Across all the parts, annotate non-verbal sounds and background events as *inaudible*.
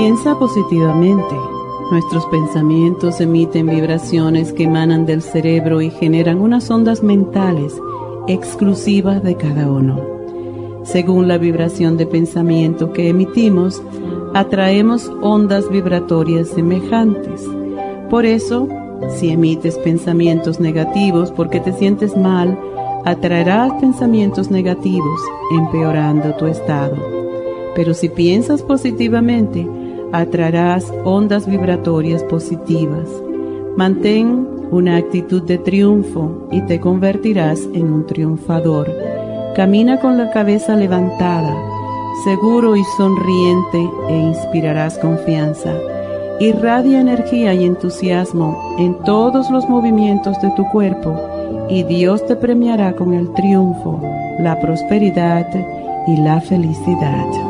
Piensa positivamente. Nuestros pensamientos emiten vibraciones que emanan del cerebro y generan unas ondas mentales exclusivas de cada uno. Según la vibración de pensamiento que emitimos, atraemos ondas vibratorias semejantes. Por eso, si emites pensamientos negativos porque te sientes mal, atraerás pensamientos negativos, empeorando tu estado. Pero si piensas positivamente, atraerás ondas vibratorias positivas. Mantén una actitud de triunfo y te convertirás en un triunfador. Camina con la cabeza levantada, seguro y sonriente e inspirarás confianza. Irradia energía y entusiasmo en todos los movimientos de tu cuerpo y Dios te premiará con el triunfo, la prosperidad y la felicidad.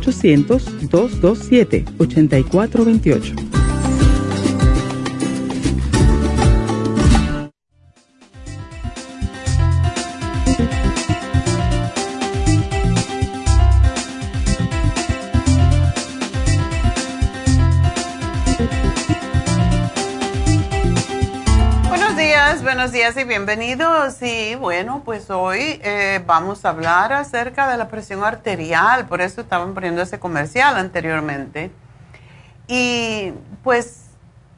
1-800-227-8428. Días y bienvenidos. Y bueno, pues hoy eh, vamos a hablar acerca de la presión arterial, por eso estaban poniendo ese comercial anteriormente. Y pues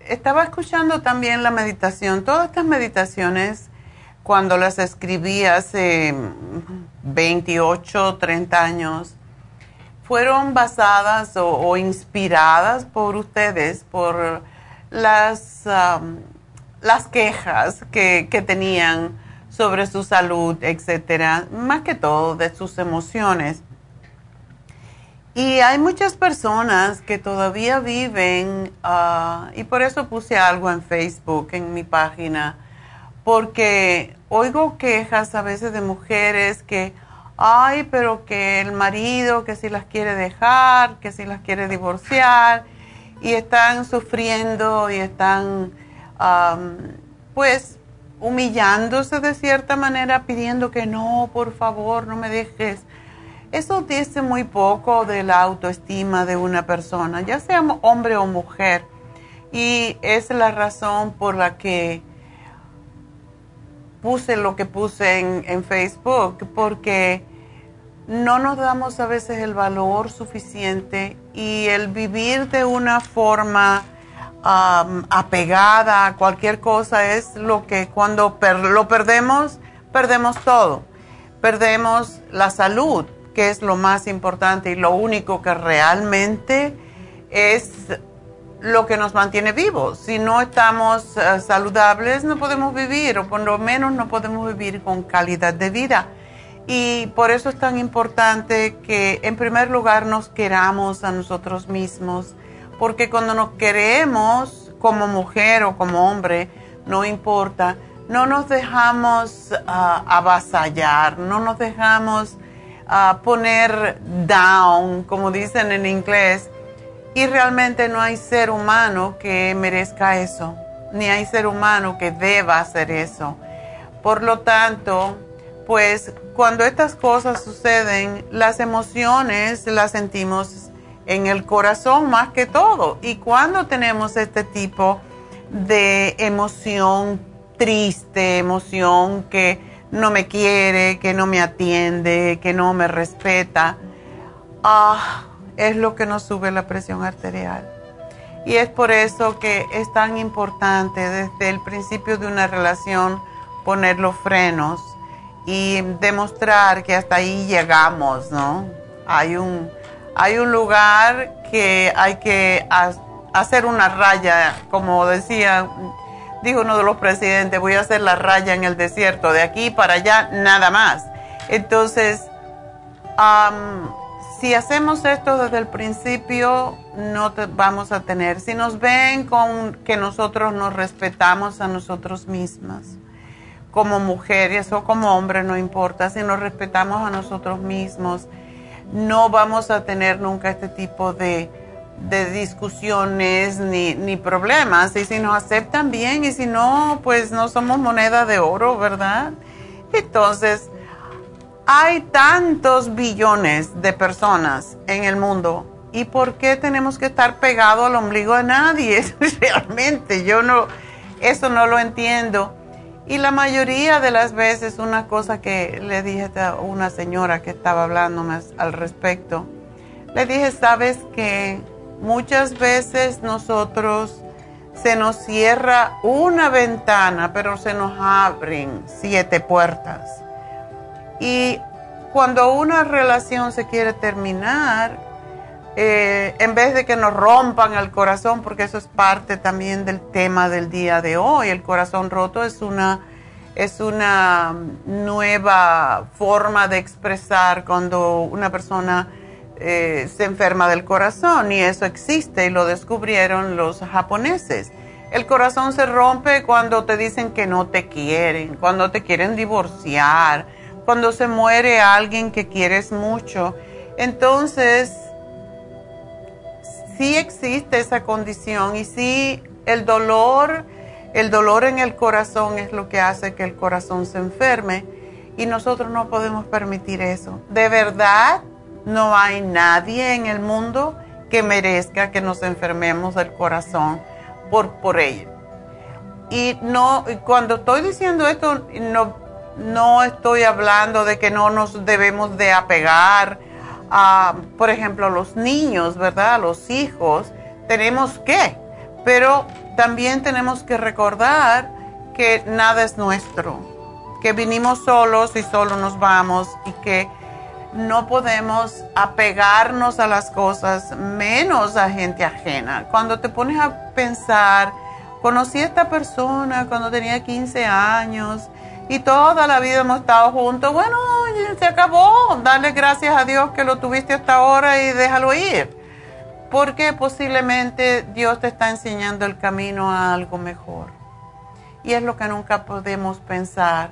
estaba escuchando también la meditación, todas estas meditaciones, cuando las escribí hace 28, 30 años, fueron basadas o, inspiradas por ustedes, por las las quejas que, tenían sobre su salud, etcétera, más que todo de sus emociones. Y hay muchas personas que todavía viven, ah, y por eso puse algo en Facebook, en mi página, porque oigo quejas a veces de mujeres que, ay, pero que el marido, que si las quiere dejar, que si las quiere divorciar, y están sufriendo y están pues humillándose de cierta manera, pidiendo que no, por favor, no me dejes. Eso dice muy poco de la autoestima de una persona, ya sea hombre o mujer. Y es la razón por la que puse lo que puse en, Facebook, porque no nos damos a veces el valor suficiente y el vivir de una forma apegada a cualquier cosa es lo que cuando lo perdemos, perdemos todo. Perdemos la salud, que es lo más importante y lo único que realmente es lo que nos mantiene vivos. Si no estamos eh, saludables, no podemos vivir, o por lo menos no podemos vivir con calidad de vida. Y por eso es tan importante que en primer lugar nos queramos a nosotros mismos, porque cuando nos queremos como mujer o como hombre, no importa, no nos dejamos ah, avasallar, no nos dejamos ah, poner down, como dicen en inglés, y realmente no hay ser humano que merezca eso, ni hay ser humano que deba hacer eso. Por lo tanto, pues cuando estas cosas suceden, las emociones las sentimos en el corazón más que todo. Y cuando tenemos este tipo de emoción triste, emoción que no me quiere, que no me atiende, que no me respeta, ah, es lo que nos sube la presión arterial. Y es por eso que es tan importante desde el principio de una relación poner los frenos y demostrar que hasta ahí llegamos, ¿no? Hay un, hay un lugar que hay que hacer una raya, como decía, dijo uno de los presidentes, voy a hacer la raya en el desierto, de aquí para allá, nada más. Entonces, si hacemos esto desde el principio, no vamos a tener. Si nos ven con que nosotros nos respetamos a nosotros mismas, como mujeres o como hombres, no importa, si nos respetamos a nosotros mismos, no vamos a tener nunca este tipo de, de discusiones ni, ni, problemas. Y si nos aceptan bien y si no, pues no somos moneda de oro, ¿verdad? Entonces, hay tantos billones de personas en el mundo. ¿Y por qué tenemos que estar pegados al ombligo de nadie? *laughs* Realmente, yo no, eso no lo entiendo. Y la mayoría de las veces, una cosa que le dije a una señora que estaba hablándome al respecto, le dije, sabes que muchas veces nosotros se nos cierra una ventana, pero se nos abren siete puertas. Y cuando una relación se quiere terminar, eh, en vez de que nos rompan el corazón, porque eso es parte también del tema del día de hoy, el corazón roto es una, es una nueva forma de expresar cuando una persona eh, se enferma del corazón y eso existe y lo descubrieron los japoneses. El corazón se rompe cuando te dicen que no te quieren, cuando te quieren divorciar, cuando se muere alguien que quieres mucho. Entonces, sí existe esa condición y sí el dolor, el dolor en el corazón es lo que hace que el corazón se enferme y nosotros no podemos permitir eso. De verdad, no hay nadie en el mundo que merezca que nos enfermemos del corazón por, por ello. Y no, cuando estoy diciendo esto, no, no estoy hablando de que no nos debemos de apegar a, por ejemplo, los niños, ¿verdad? Los hijos. Tenemos que, pero también tenemos que recordar que nada es nuestro, que vinimos solos y solo nos vamos y que no podemos apegarnos a las cosas, menos a gente ajena. Cuando te pones a pensar, conocí a esta persona cuando tenía 15 años, y toda la vida hemos estado juntos, bueno, se acabó, dale gracias a Dios que lo tuviste hasta ahora y déjalo ir. Porque posiblemente Dios te está enseñando el camino a algo mejor. Y es lo que nunca podemos pensar.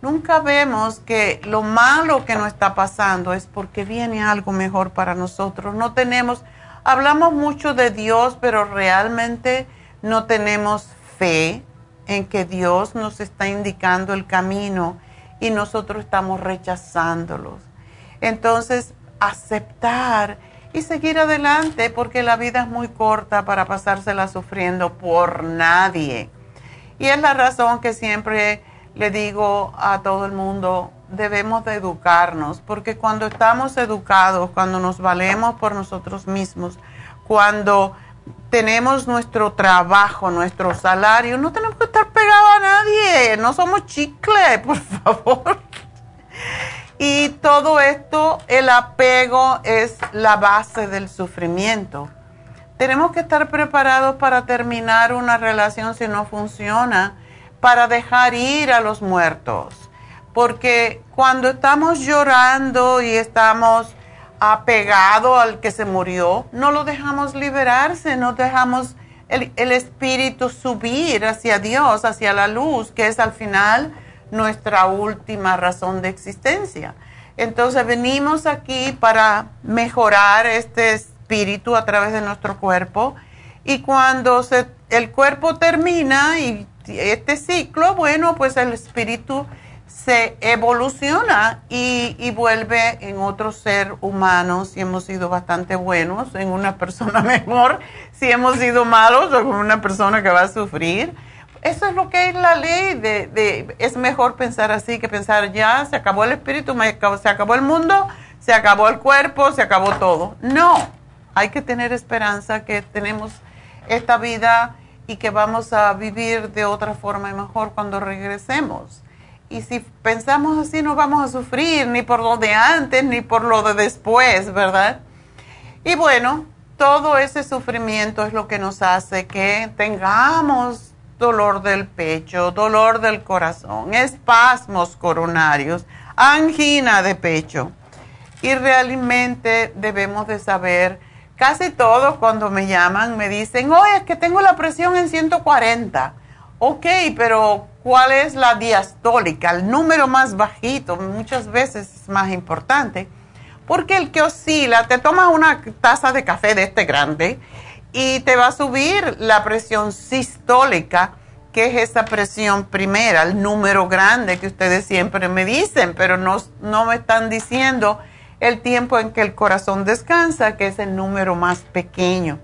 Nunca vemos que lo malo que nos está pasando es porque viene algo mejor para nosotros. No tenemos, hablamos mucho de Dios, pero realmente no tenemos fe en que Dios nos está indicando el camino y nosotros estamos rechazándolos. Entonces, aceptar y seguir adelante porque la vida es muy corta para pasársela sufriendo por nadie. Y es la razón que siempre le digo a todo el mundo, debemos de educarnos, porque cuando estamos educados, cuando nos valemos por nosotros mismos, cuando tenemos nuestro trabajo, nuestro salario, no tenemos que estar pegados a nadie, no somos chicle, *laughs* por favor. Y todo esto, el apego es la base del sufrimiento, tenemos que estar preparados para terminar una relación si no funciona, para dejar ir a los muertos. Porque cuando estamos llorando y estamos apegados al que se murió, no lo dejamos liberarse, no dejamos el, el, espíritu subir hacia Dios, hacia la luz, que es al final nuestra última razón de existencia. Entonces venimos aquí para mejorar este espíritu a través de nuestro cuerpo y cuando se, el cuerpo termina y este ciclo, bueno, pues el espíritu se evoluciona y, y, vuelve en otro ser humano si hemos sido bastante buenos, en una persona *laughs* mejor, si hemos sido malos o en una persona que va a sufrir. Eso es lo que es la ley de, de es mejor pensar así que pensar ya se acabó el espíritu, se acabó el mundo, se acabó el cuerpo, se acabó todo. No, hay que tener esperanza que tenemos esta vida y que vamos a vivir de otra forma y mejor cuando regresemos. Y si pensamos así, no vamos a sufrir ni por lo de antes ni por lo de después, ¿verdad? Y bueno, todo ese sufrimiento es lo que nos hace que tengamos dolor del pecho, dolor del corazón, espasmos coronarios, angina de pecho. Y realmente debemos de saber Casi todos cuando me llaman me dicen, oye, es que tengo la presión en 140. Ok, pero ¿cuál es la diastólica? El número más bajito muchas veces es más importante. Porque el que oscila, te tomas una taza de café de este grande y te va a subir la presión sistólica, que es esa presión primera, el número grande que ustedes siempre me dicen, pero no, no me están diciendo el tiempo en que el corazón descansa, que es el número más pequeño.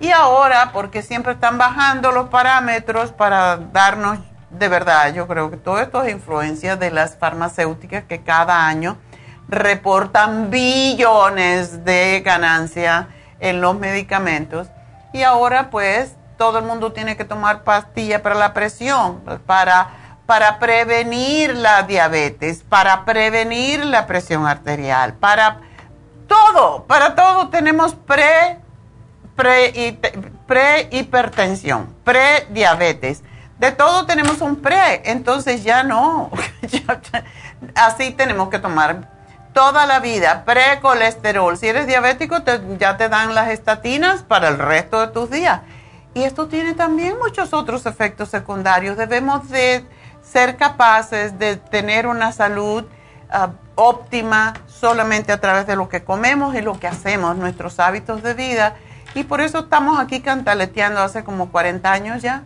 Y ahora, porque siempre están bajando los parámetros para darnos, de verdad, yo creo que todo esto es influencia de las farmacéuticas que cada año reportan billones de ganancia en los medicamentos. Y ahora pues todo el mundo tiene que tomar pastilla para la presión, para para prevenir la diabetes, para prevenir la presión arterial, para todo, para todo tenemos pre, pre, pre hipertensión, pre diabetes. De todo tenemos un pre, entonces ya no. *laughs* Así tenemos que tomar toda la vida precolesterol. Si eres diabético, ya te dan las estatinas para el resto de tus días. Y esto tiene también muchos otros efectos secundarios. Debemos de ser capaces de tener una salud ah, óptima solamente a través de lo que comemos y lo que hacemos, nuestros hábitos de vida. Y por eso estamos aquí cantaleteando hace como 40 años ya.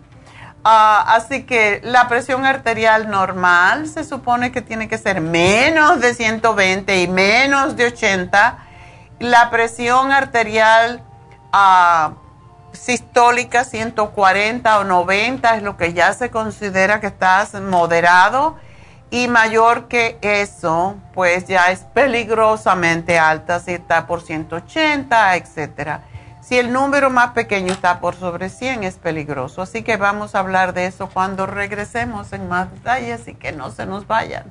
Ah, así que la presión arterial normal se supone que tiene que ser menos de 120 y menos de 80. La presión arterial uh, sistólica 140 o 90 es lo que ya se considera que estás moderado y mayor que eso, pues ya es peligrosamente alta si está por 180, etcétera. Si el número más pequeño está por sobre 100 es peligroso. Así que vamos a hablar de eso cuando regresemos en más detalle, así que no se nos vayan.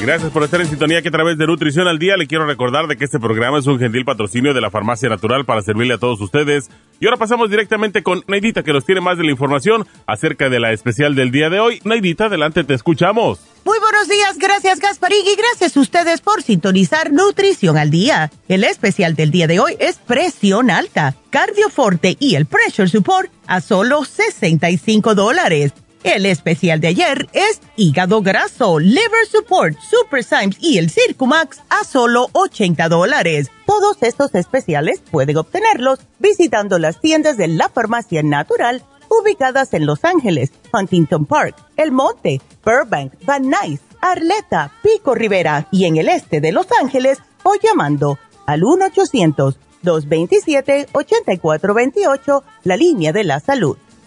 Gracias por estar en sintonía que a través de Nutrición al Día le quiero recordar de que este programa es un gentil patrocinio de la Farmacia Natural para servirle a todos ustedes. Y ahora pasamos directamente con Neidita que nos tiene más de la información acerca de la especial del día de hoy. Neidita, adelante, te escuchamos. Muy buenos días, gracias Gasparín y gracias a ustedes por sintonizar Nutrición al Día. El especial del día de hoy es presión alta, cardioforte y el pressure support a solo 65 dólares. El especial de ayer es hígado graso, liver support, super Symes y el Circumax a solo 80 dólares. Todos estos especiales pueden obtenerlos visitando las tiendas de la farmacia natural ubicadas en Los Ángeles, Huntington Park, El Monte, Burbank, Van Nuys, Arleta, Pico Rivera y en el este de Los Ángeles o llamando al 1-800-227-8428, la línea de la salud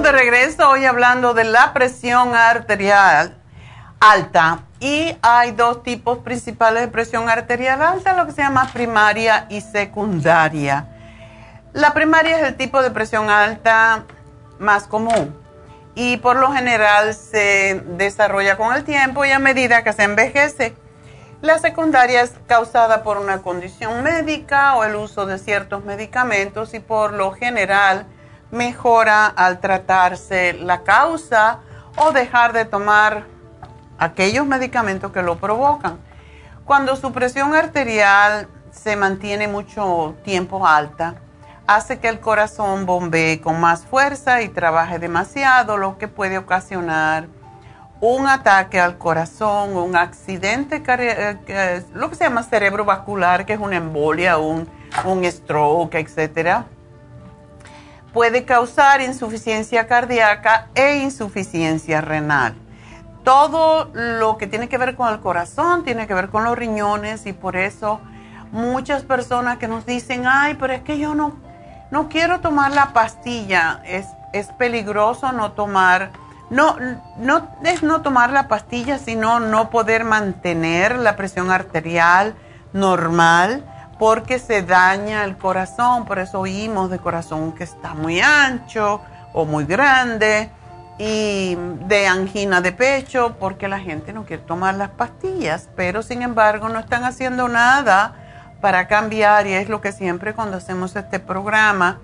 De regreso hoy hablando de la presión arterial alta y hay dos tipos principales de presión arterial alta, lo que se llama primaria y secundaria. La primaria es el tipo de presión alta más común y por lo general se desarrolla con el tiempo y a medida que se envejece. La secundaria es causada por una condición médica o el uso de ciertos medicamentos y por lo general mejora al tratarse la causa o dejar de tomar aquellos medicamentos que lo provocan. Cuando su presión arterial se mantiene mucho tiempo alta, hace que el corazón bombee con más fuerza y trabaje demasiado, lo que puede ocasionar un ataque al corazón, un accidente, eh, lo que se llama cerebrovascular, que es una embolia, un, un stroke, etcétera puede causar insuficiencia cardíaca e insuficiencia renal. Todo lo que tiene que ver con el corazón tiene que ver con los riñones y por eso muchas personas que nos dicen, ay, pero es que yo no, no quiero tomar la pastilla, es, es peligroso no tomar, no, no es no tomar la pastilla, sino no poder mantener la presión arterial normal porque se daña el corazón, por eso oímos de corazón que está muy ancho o muy grande y de angina de pecho porque la gente no quiere tomar las pastillas, pero sin embargo no están haciendo nada para cambiar y es lo que siempre cuando hacemos este programa,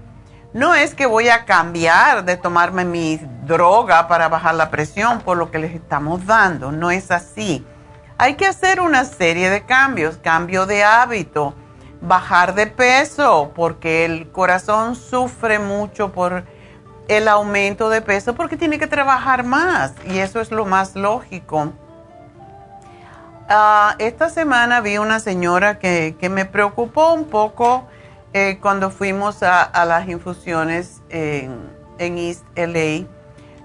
no es que voy a cambiar de tomarme mi droga para bajar la presión por lo que les estamos dando, no es así. Hay que hacer una serie de cambios, cambio de hábito, bajar de peso, porque el corazón sufre mucho por el aumento de peso, porque tiene que trabajar más, y eso es lo más lógico. Ah, esta semana vi una señora que, me preocupó un poco eh, cuando fuimos a, las infusiones en, en East LA.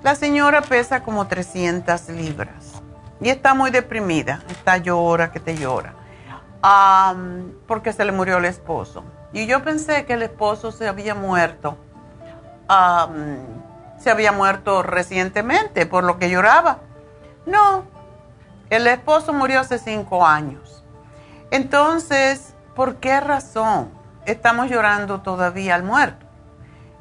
La señora pesa como 300 libras y está muy deprimida, está llora que te llora porque se le murió el esposo. Y yo pensé que el esposo se había muerto. se había muerto recientemente, por lo que lloraba. No, el esposo murió hace cinco años. Entonces, ¿por qué razón estamos llorando todavía al muerto?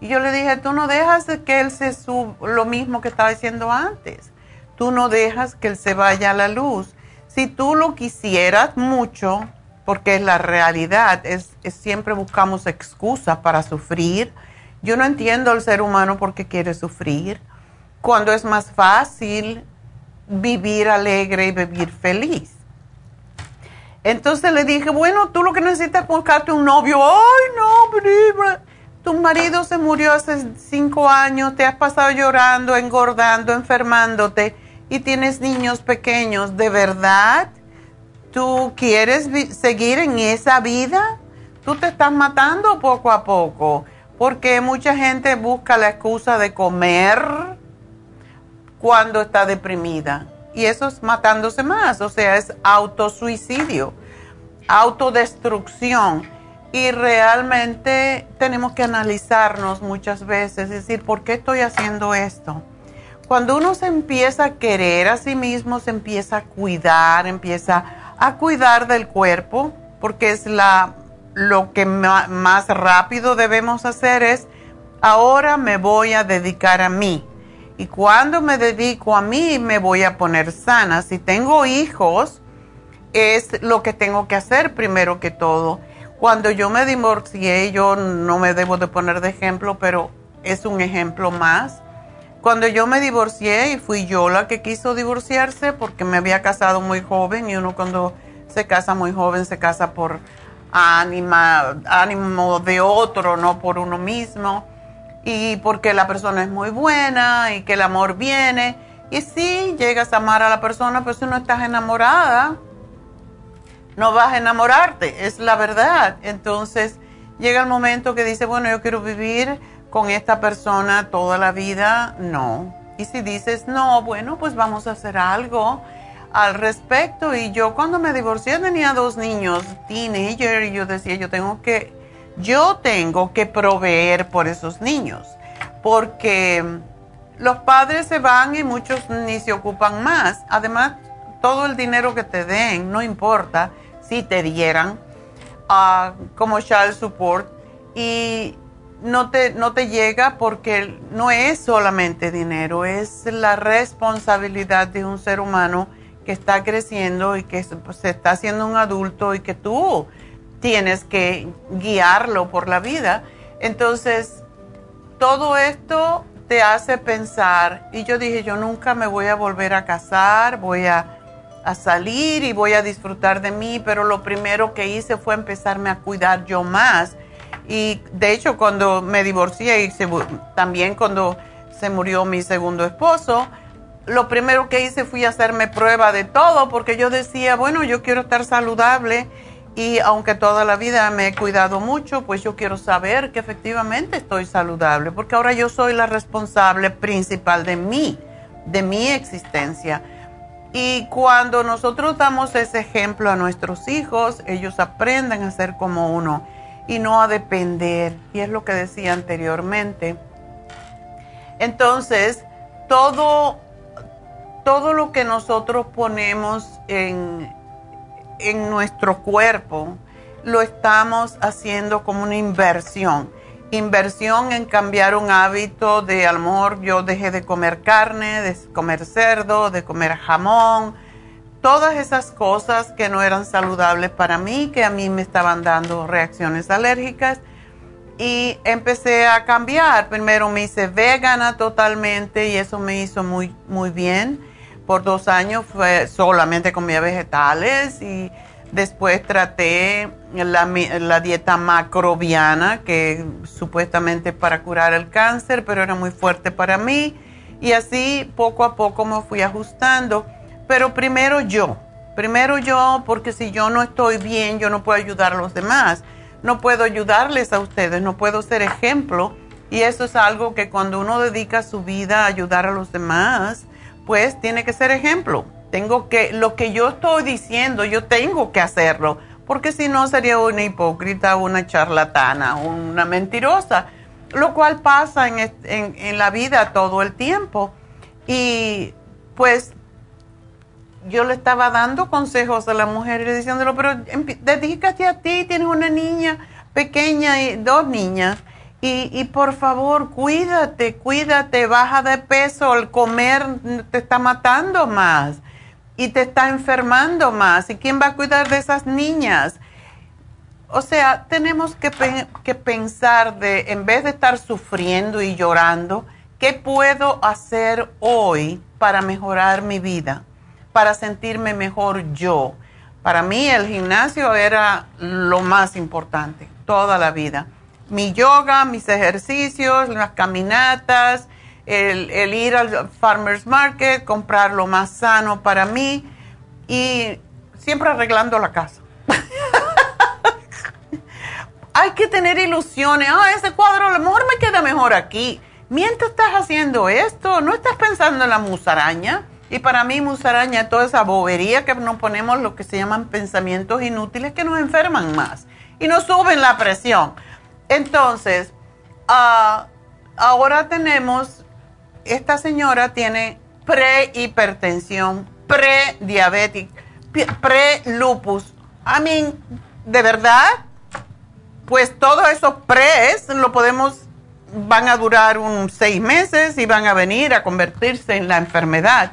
Y yo le dije, tú no dejas que él se suba, lo mismo que estaba diciendo antes. Tú no dejas que él se vaya a la luz si tú lo quisieras mucho, porque es la realidad, es, siempre buscamos excusas para sufrir. Yo no entiendo al ser humano por qué quiere sufrir, cuando es más fácil vivir alegre y vivir feliz. Entonces le dije, bueno, tú lo que necesitas es buscarte un novio. Ay, no, tu marido se murió hace cinco años, te has pasado llorando, engordando, enfermándote y tienes niños pequeños, ¿de verdad tú quieres seguir en esa vida? Tú te estás matando poco a poco, porque mucha gente busca la excusa de comer cuando está deprimida. Y eso es matándose más, o sea, es autosuicidio, autodestrucción y realmente tenemos que analizarnos muchas veces, es decir, ¿por qué estoy haciendo esto? Cuando uno se empieza a querer a sí mismo, se empieza a cuidar, empieza a cuidar del cuerpo, porque es la, lo que más rápido debemos hacer es, ahora me voy a dedicar a mí. Y cuando me dedico a mí, me voy a poner sana. Si tengo hijos, es lo que tengo que hacer primero que todo cuando yo me divorcié, yo no me debo de poner de ejemplo, pero es un ejemplo más. Cuando yo me divorcié y fui yo la que quiso divorciarse porque me había casado muy joven y uno cuando se casa muy joven se casa por ánima, ánimo de otro, no por uno mismo. Y porque la persona es muy buena y que el amor viene. Y sí, llegas a amar a la persona, pero si no estás enamorada, no vas a enamorarte, es la verdad. Entonces llega el momento que dice, bueno, yo quiero vivir con esta persona toda la vida, no. Y si dices, no, bueno, pues vamos a hacer algo al respecto. Y yo cuando me divorcié tenía dos niños, teenager, y yo decía, yo tengo que, yo tengo que proveer por esos niños, porque los padres se van y muchos ni se ocupan más. Además, todo el dinero que te den, no importa si te dieran uh, como child support y no te, no te llega porque no es solamente dinero, es la responsabilidad de un ser humano que está creciendo y que se está haciendo un adulto y que tú tienes que guiarlo por la vida. Entonces, todo esto te hace pensar, y yo dije, yo nunca me voy a volver a casar, voy a a salir y voy a disfrutar de mí, pero lo primero que hice fue empezarme a cuidar yo más. Y de hecho cuando me divorcié y también cuando se murió mi segundo esposo, lo primero que hice fue hacerme prueba de todo porque yo decía, bueno, yo quiero estar saludable y aunque toda la vida me he cuidado mucho, pues yo quiero saber que efectivamente estoy saludable porque ahora yo soy la responsable principal de mí, de mi existencia. Y cuando nosotros damos ese ejemplo a nuestros hijos, ellos aprenden a ser como uno y no a depender. Y es lo que decía anteriormente. Entonces, todo, todo lo que nosotros ponemos en, en nuestro cuerpo, lo estamos haciendo como una inversión inversión en cambiar un hábito de, amor. yo dejé de comer carne, de comer cerdo, de comer jamón, todas esas cosas que no eran saludables para mí, que a mí me estaban dando reacciones alérgicas. Y empecé a cambiar. Primero me hice vegana totalmente y eso me hizo muy, muy bien. Por dos años fue solamente comía vegetales y Después traté la, dieta macrobiana, que supuestamente para curar el cáncer, pero era muy fuerte para mí. Y así poco a poco me fui ajustando. Pero primero yo, primero yo, porque si yo no estoy bien, yo no puedo ayudar a los demás. No puedo ayudarles a ustedes, no puedo ser ejemplo. Y eso es algo que cuando uno dedica su vida a ayudar a los demás, pues tiene que ser ejemplo. Tengo que, lo que yo estoy diciendo, yo tengo que hacerlo, porque si no sería una hipócrita, una charlatana, una mentirosa, lo cual pasa en, en, la vida todo el tiempo. Y pues yo le estaba dando consejos a la mujer y diciéndolo, pero dedícate a ti, tienes una niña pequeña y dos niñas. Y, y, por favor, cuídate, cuídate, baja de peso, el comer te está matando más y te está enfermando más. ¿Y quién va a cuidar de esas niñas? O sea, tenemos que, que, pensar de, en vez de estar sufriendo y llorando, ¿qué puedo hacer hoy para mejorar mi vida? Para sentirme mejor yo. Para mí el gimnasio era lo más importante, toda la vida. mi yoga, mis ejercicios, las caminatas, el, ir al farmer's market, comprar lo más sano para mí y siempre arreglando la casa. *laughs* Hay que tener ilusiones. Ah, ese cuadro a lo mejor me queda mejor aquí. Mientras estás haciendo esto, no estás pensando en la musaraña. Y para mí musaraña toda esa bobería que nos ponemos lo que se llaman pensamientos inútiles que nos enferman más y nos suben la presión. Entonces, uh, ahora tenemos, esta señora tiene prehipertensión, prediabética, pre-lupus. I mean, ¿de verdad? Pues todos esos pres lo podemos, van a durar unos seis meses y van a venir a convertirse en la enfermedad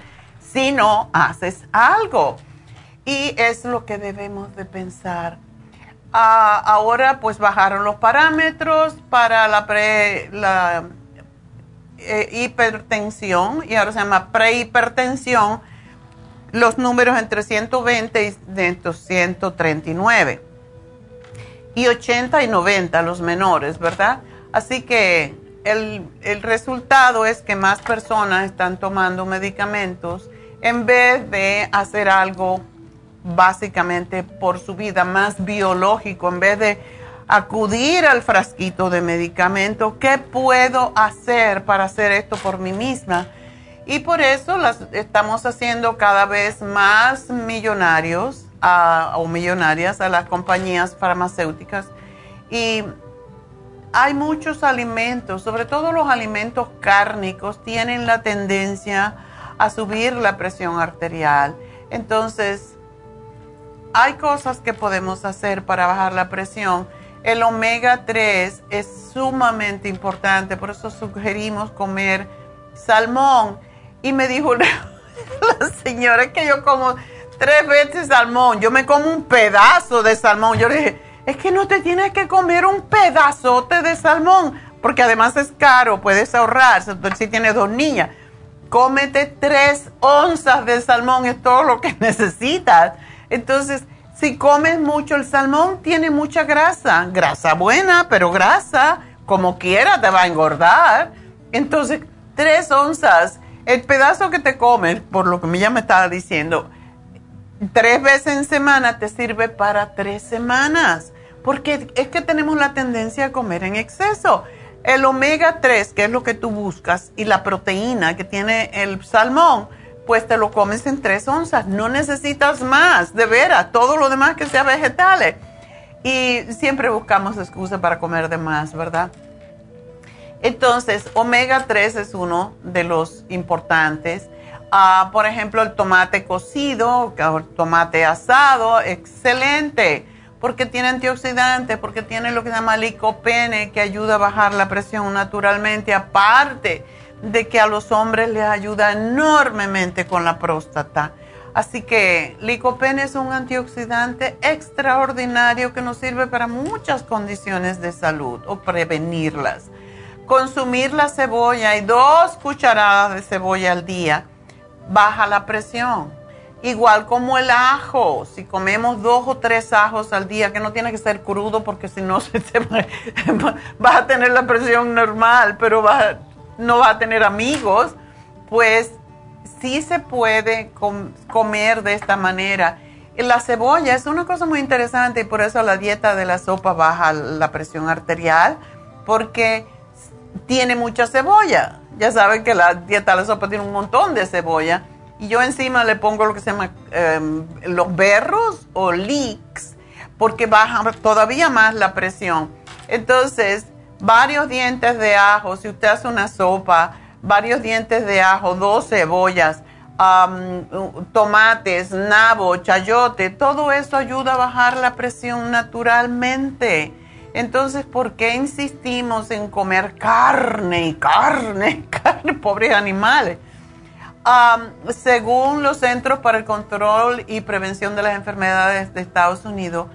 si no haces algo. Y es lo que debemos de pensar Ah, ahora pues bajaron los parámetros para la, pre, la eh, hipertensión y ahora se llama prehipertensión, los números entre 120 y 139 y 80 y 90 los menores, ¿verdad? Así que el, el resultado es que más personas están tomando medicamentos en vez de hacer algo básicamente por su vida más biológico en vez de acudir al frasquito de medicamento. ¿Qué puedo hacer para hacer esto por mí misma? Y por eso las estamos haciendo cada vez más millonarios o millonarias a las compañías farmacéuticas. Y hay muchos alimentos, sobre todo los alimentos cárnicos, tienen la tendencia a subir la presión arterial. Entonces, hay cosas que podemos hacer para bajar la presión. El omega 3 es sumamente importante, por eso sugerimos comer salmón. Y me dijo *laughs* la, señora que yo como tres veces salmón, yo me como un pedazo de salmón. Yo le dije, es que no te tienes que comer un pedazote de salmón, porque además es caro, puedes ahorrar, si tienes dos niñas. Cómete tres onzas de salmón, es todo lo que *laughs* necesitas entonces, si comes mucho, el salmón tiene mucha grasa, grasa buena, pero grasa, como quiera, te va a engordar. Entonces, tres onzas, el pedazo que te comes, por lo que ya me estaba diciendo, tres veces en semana te sirve para tres semanas, porque es que tenemos la tendencia a comer en exceso. El omega 3, que es lo que tú buscas, y la proteína que tiene el salmón, pues te lo comes en tres onzas. No necesitas más, de veras, todo lo demás que sea vegetales. Y siempre buscamos excusa para comer de más, ¿verdad? Entonces, omega 3 es uno de los importantes. Ah, por ejemplo, el tomate cocido, tomate asado, excelente, porque tiene antioxidantes, porque tiene lo que se llama licopene, que ayuda a bajar la presión naturalmente, aparte de que a los hombres les ayuda enormemente con la próstata. Así que licopene es un antioxidante extraordinario que nos sirve para muchas condiciones de salud o prevenirlas. Consumir la cebolla y dos cucharadas de cebolla al día baja la presión. Igual como el ajo, si comemos dos o tres ajos al día, que no tiene que ser crudo porque si no *laughs* se vas a tener la presión normal, pero va, no va a tener amigos, pues sí se puede comer de esta manera. La cebolla es una cosa muy interesante y por eso la dieta de la sopa baja la presión arterial, porque tiene mucha cebolla. Ya saben que la dieta de la sopa tiene un montón de cebolla. Y yo encima le pongo lo que se llama em, los berros o leeks, porque baja todavía más la presión. Entonces, varios dientes de ajo, si usted hace una sopa, varios dientes de ajo, dos cebollas, tomates, nabo, chayote, todo eso ayuda a bajar la presión naturalmente. Entonces, ¿por qué insistimos en comer carne y carne, *laughs* carne, pobres animales? Según los Centros para el Control y Prevención de las Enfermedades de Estados Unidos,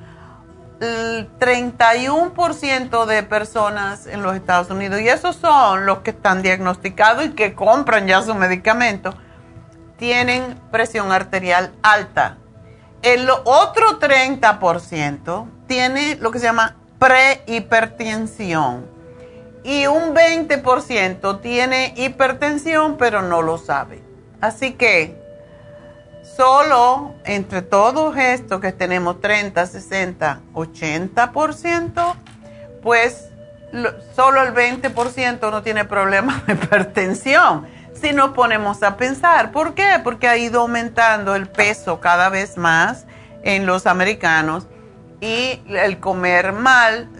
el 31% de personas en los Estados Unidos, y esos son los que están diagnosticados y que compran ya su medicamento, tienen presión arterial alta. El otro 30% tiene lo que se llama prehipertensión. Y un 20% tiene hipertensión, pero no lo sabe. Así que solo entre todos estos que tenemos 30, 60, 80%, pues solo el 20% no tiene problemas de *laughs* hipertensión. Si nos ponemos a pensar, ¿por qué? Porque ha ido aumentando el peso cada vez más en los americanos y el comer mal,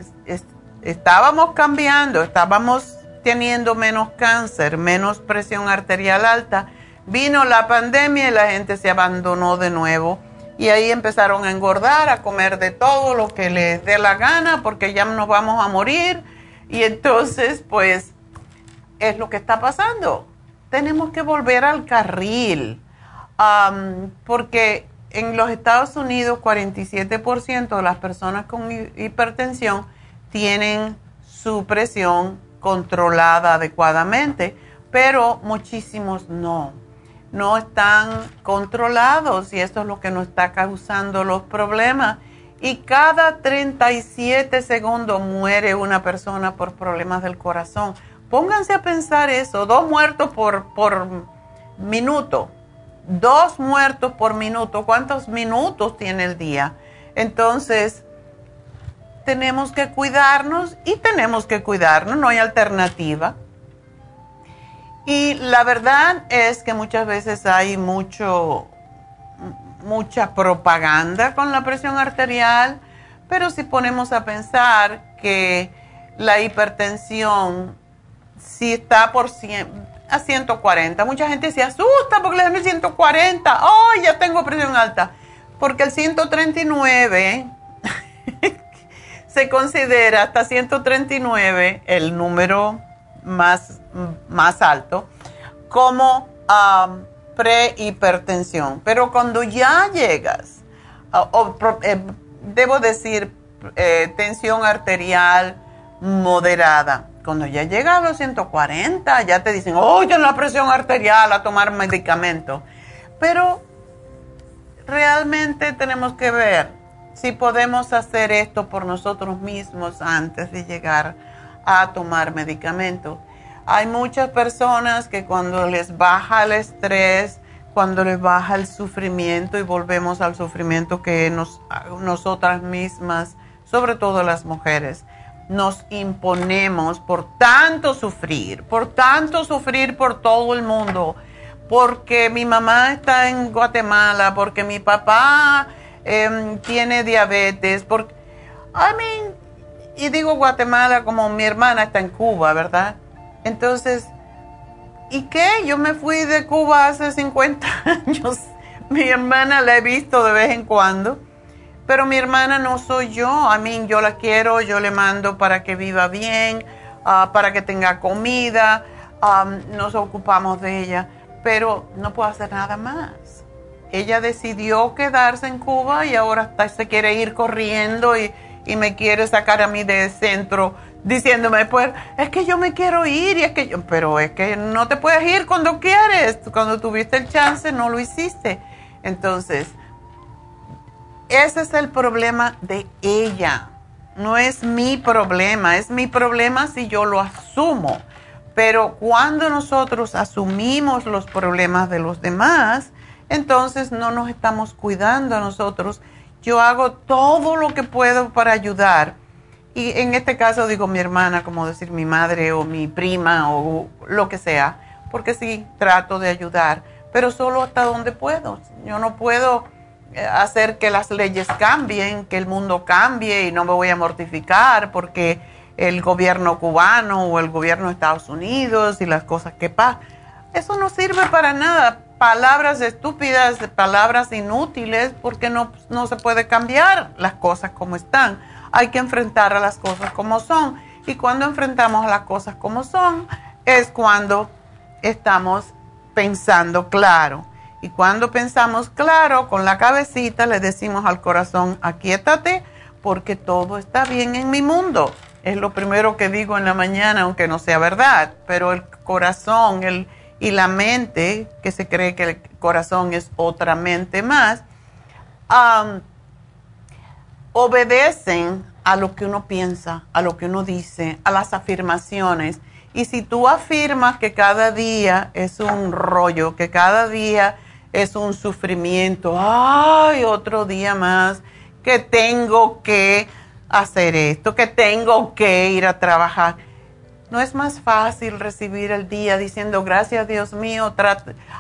estábamos cambiando, estábamos teniendo menos cáncer, menos presión arterial alta. Vino la pandemia y la gente se abandonó de nuevo y ahí empezaron a engordar, a comer de todo lo que les dé la gana porque ya nos vamos a morir y entonces pues es lo que está pasando. Tenemos que volver al carril porque en los Estados Unidos 47% de las personas con hipertensión tienen su presión controlada adecuadamente, pero muchísimos no. No están controlados y esto es lo que nos está causando los problemas. Y cada 37 segundos muere una persona por problemas del corazón. Pónganse a pensar eso, dos muertos por, por minuto dos muertos por minuto. ¿Cuántos minutos tiene el día? Entonces, tenemos que cuidarnos y tenemos que cuidarnos, no hay alternativa. Y la verdad es que muchas veces hay mucho, mucha propaganda con la presión arterial, pero si ponemos a pensar que la hipertensión, si está por 100, a 140. Mucha gente se asusta porque le dan el 140. ¡Oh, ya tengo presión alta! Porque el 139 *laughs* se considera hasta 139 el número más, más alto como prehipertensión. Pero cuando ya llegas, eh, debo decir, eh, tensión arterial moderada, cuando ya llega a los 140, ya te dicen, oye, la presión arterial, a tomar medicamentos. Pero realmente tenemos que ver si podemos hacer esto por nosotros mismos antes de llegar a tomar medicamentos. Hay muchas personas que cuando les baja el estrés, cuando les baja el sufrimiento y volvemos al sufrimiento que nos, nosotras mismas, sobre todo las mujeres, nos imponemos por tanto sufrir, por tanto sufrir por todo el mundo, porque mi mamá está en Guatemala, porque mi papá em, tiene diabetes, porque, I mean, y digo Guatemala como mi hermana está en Cuba, ¿verdad? Entonces, ¿y qué? Yo me fui de Cuba hace 50 *laughs* años, mi hermana la he visto de vez en cuando pero mi hermana no soy yo. A mí yo la quiero, yo le mando para que viva bien, ah, para que tenga comida, nos ocupamos de ella, pero no puedo hacer nada más. Ella decidió quedarse en Cuba y ahora se quiere ir corriendo y, y me quiere sacar a mí del centro diciéndome, pues es que yo me quiero ir y es que yo, pero es que no te puedes ir cuando quieres, cuando tuviste el chance no lo hiciste. Entonces, ese es el problema de ella. No es mi problema, es mi problema si yo lo asumo. Pero cuando nosotros asumimos los problemas de los demás, entonces no nos estamos cuidando a nosotros. Yo hago todo lo que puedo para ayudar. Y en este caso digo mi hermana, como decir mi madre o mi prima o lo que sea, porque sí trato de ayudar, pero solo hasta donde puedo. Yo no puedo eh, hacer que las leyes cambien, que el mundo cambie y no me voy a mortificar porque el gobierno cubano o el gobierno de Estados Unidos y las cosas que pasan. Eso no sirve para nada. Palabras estúpidas, palabras inútiles, porque no, no se puede cambiar las cosas como están. Hay que enfrentar a las cosas como son. Y cuando enfrentamos a las cosas como son, es cuando estamos pensando claro. Y cuando pensamos claro, con la cabecita le decimos al corazón, aquíétate porque todo está bien en mi mundo. Es lo primero que digo en la mañana, aunque no sea verdad, pero el corazón el, y la mente, que se cree que el corazón es otra mente más, obedecen a lo que uno piensa, a lo que uno dice, a las afirmaciones. Y si tú afirmas que cada día es un rollo, que cada día es un sufrimiento, ay, otro día más, que tengo que hacer esto, que tengo que ir a trabajar. ¿No es más fácil recibir el día diciendo, gracias Dios mío,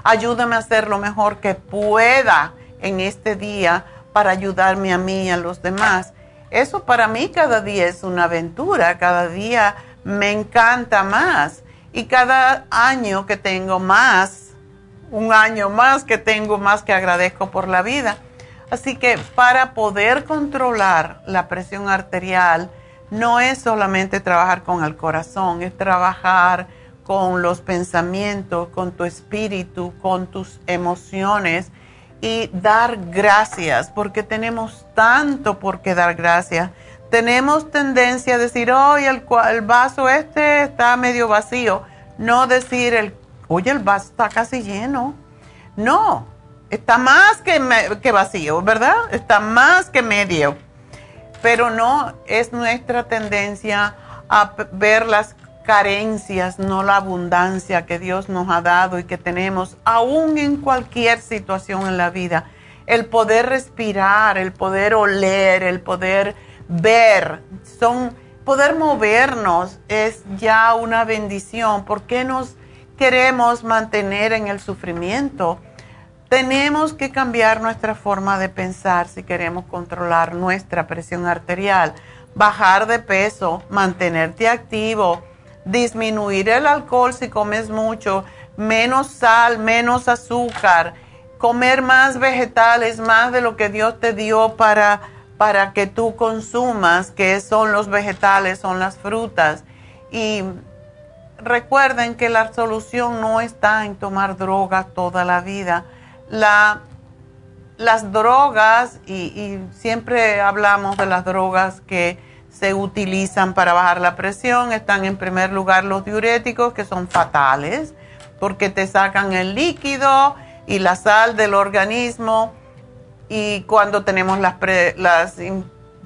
ayúdame a hacer lo mejor que pueda en este día para ayudarme a mí y a los demás? Eso para mí cada día es una aventura, cada día me encanta más y cada año que tengo más, un año más que tengo más que agradezco por la vida. Así que para poder controlar la presión arterial no es solamente trabajar con el corazón, es trabajar con los pensamientos, con tu espíritu, con tus emociones y dar gracias, porque tenemos tanto por qué dar gracias. Tenemos tendencia a decir, hoy el, el, vaso este está medio vacío. No decir, oye, el vaso está casi lleno. No, está más que, que vacío, ¿verdad? Está más que medio. Pero no es nuestra tendencia a ver las carencias, no la abundancia que Dios nos ha dado y que tenemos, aún en cualquier situación en la vida. El poder respirar, el poder oler, el poder ver, son, poder movernos es ya una bendición. ¿Por qué nos queremos mantener en el sufrimiento? Tenemos que cambiar nuestra forma de pensar si queremos controlar nuestra presión arterial, bajar de peso, mantenerte activo disminuir el alcohol si comes mucho, menos sal, menos azúcar, comer más vegetales, más de lo que Dios te dio para, para que tú consumas, que son los vegetales, son las frutas. Y recuerden que la solución no está en tomar drogas toda la vida. La, las drogas, y, y siempre hablamos de las drogas que se utilizan para bajar la presión. Están en primer lugar los diuréticos, que son fatales, porque te sacan el líquido y la sal del organismo. Y cuando tenemos las, las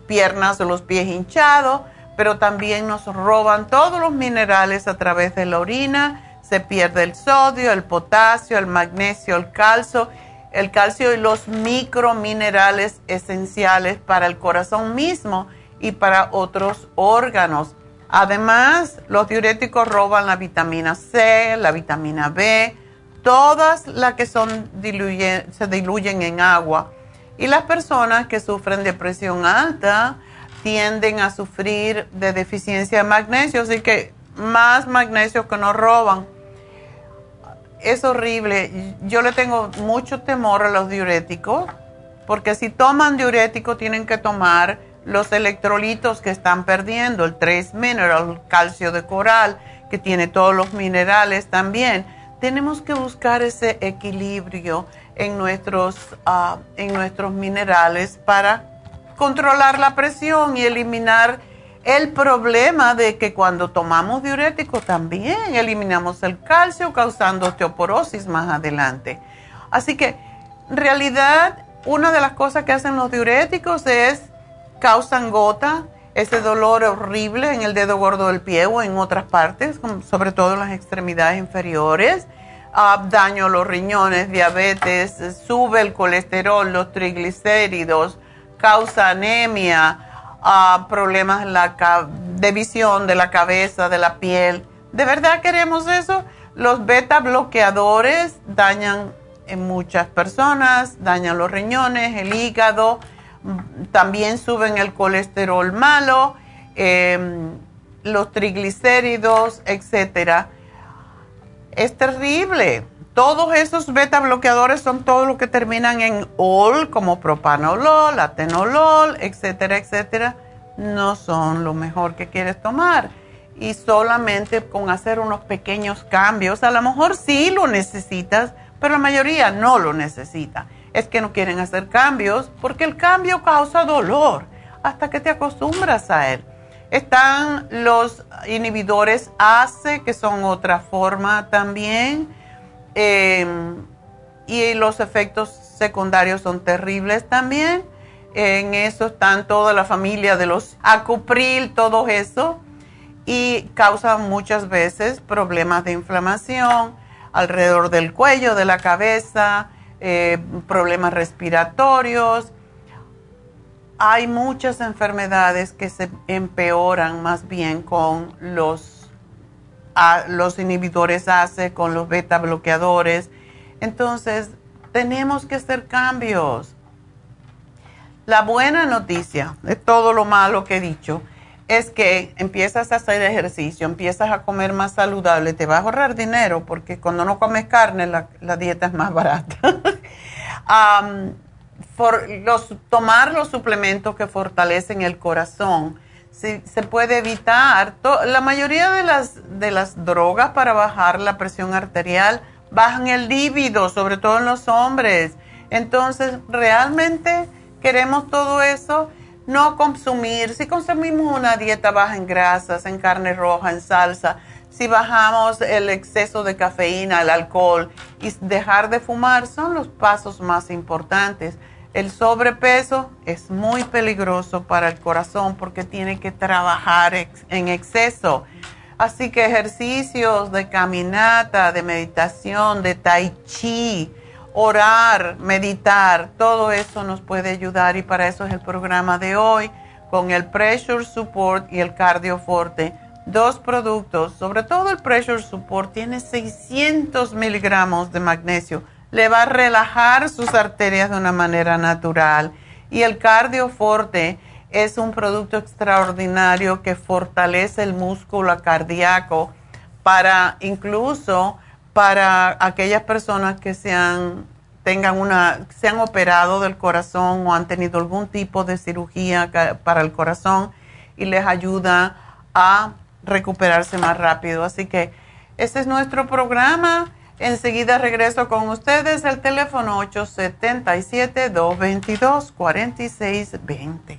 piernas o los pies hinchados, pero también nos roban todos los minerales a través de la orina. Se pierde el sodio, el potasio, el magnesio, el calcio, el calcio y los microminerales esenciales para el corazón mismo y para otros órganos. Además, los diuréticos roban la vitamina C, la vitamina B, todas las que son se diluyen en agua. Y las personas que sufren de presión alta tienden a sufrir de deficiencia de magnesio, así que más magnesio que nos roban. Es horrible. Yo le tengo mucho temor a los diuréticos, porque si toman diurético tienen que tomar los electrolitos que están perdiendo, el 3 mineral, calcio de coral, que tiene todos los minerales también. Tenemos que buscar ese equilibrio en nuestros, ah, en nuestros minerales para controlar la presión y eliminar el problema de que cuando tomamos diurético también eliminamos el calcio causando osteoporosis más adelante. Así que en realidad una de las cosas que hacen los diuréticos es causan gota, ese dolor horrible en el dedo gordo del pie o en otras partes, sobre todo en las extremidades inferiores, uh, daño a los riñones, diabetes, sube el colesterol, los triglicéridos, causa anemia, problemas de visión de la cabeza, de la piel. ¿De verdad queremos eso? Los beta bloqueadores dañan en muchas personas, dañan los riñones, el hígado, también suben el colesterol malo, em, los triglicéridos, etcétera. Es terrible. Todos esos beta bloqueadores son todos los que terminan en ol, como propanolol, atenolol, etcétera, etcétera. No son lo mejor que quieres tomar. Y solamente con hacer unos pequeños cambios, a lo mejor sí lo necesitas, pero la mayoría no lo necesita es que no quieren hacer cambios porque el cambio causa dolor hasta que te acostumbras a él. Están los inhibidores ACE, que son otra forma también, em, y los efectos secundarios son terribles también. En eso están toda la familia de los acupril, todo eso. Y causa muchas veces problemas de inflamación alrededor del cuello, de la cabeza, eh, problemas respiratorios. Hay muchas enfermedades que se empeoran más bien con los, los inhibidores ACE, con los beta bloqueadores. Entonces, tenemos que hacer cambios. La buena noticia de todo lo malo que he dicho es que empiezas a hacer ejercicio, empiezas a comer más saludable, te vas a ahorrar dinero porque cuando no comes carne la, dieta es más barata. *laughs* los, tomar los suplementos que fortalecen el corazón, se, se puede evitar. la mayoría de las, de las drogas para bajar la presión arterial bajan el líbido, sobre todo en los hombres. Entonces, realmente queremos todo eso no consumir, si consumimos una dieta baja en grasas, en carne roja, en salsa, si bajamos el exceso de cafeína, el alcohol y dejar de fumar son los pasos más importantes. El sobrepeso es muy peligroso para el corazón porque tiene que trabajar en exceso. Así que ejercicios de caminata, de meditación, de tai chi, orar, meditar, todo eso nos puede ayudar y para eso es el programa de hoy con el Pressure Support y el Cardio Forte. Dos productos, sobre todo el Pressure Support, tiene 600 miligramos de magnesio. Le va a relajar sus arterias de una manera natural. Y el Cardio Forte es un producto extraordinario que fortalece el músculo cardíaco para incluso para aquellas personas que sean tengan una se han operado del corazón o han tenido algún tipo de cirugía para el corazón y les ayuda a recuperarse más rápido. Así que ese es nuestro programa. Enseguida regreso con ustedes el teléfono 877-222-4620.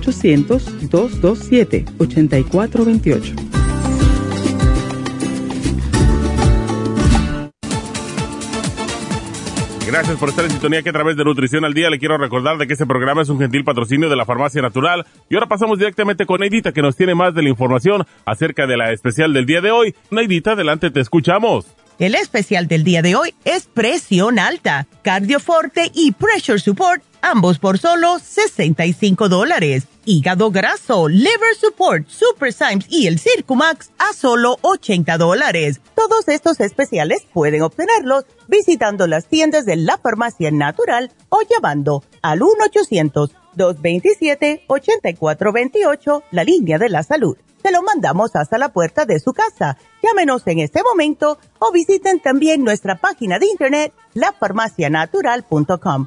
1-800-227-8428. Gracias por estar en sintonía que a través de Nutrición al Día le quiero recordar de que este programa es un gentil patrocinio de la Farmacia Natural. Y ahora pasamos directamente con Neidita que nos tiene más de la información acerca de la especial del día de hoy. Neidita, adelante, te escuchamos. El especial del día de hoy es presión alta, cardioforte y pressure support, ambos por solo 65 dólares. Hígado graso, liver support, super Symes y el Circumax a solo 80 dólares. Todos estos especiales pueden obtenerlos visitando las tiendas de la farmacia natural o llamando al 1-800-227-8428, la línea de la salud se lo mandamos hasta la puerta de su casa. Llámenos en este momento o visiten también nuestra página de internet, lafarmacianatural.com.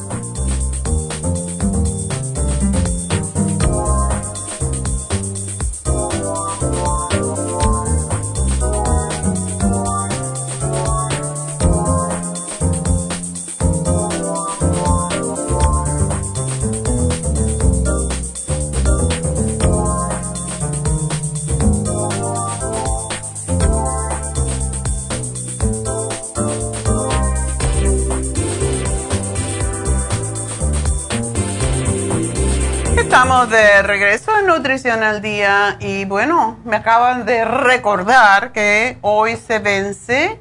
Estamos de regreso en Nutrición al Día y bueno, me acaban de recordar que hoy se vence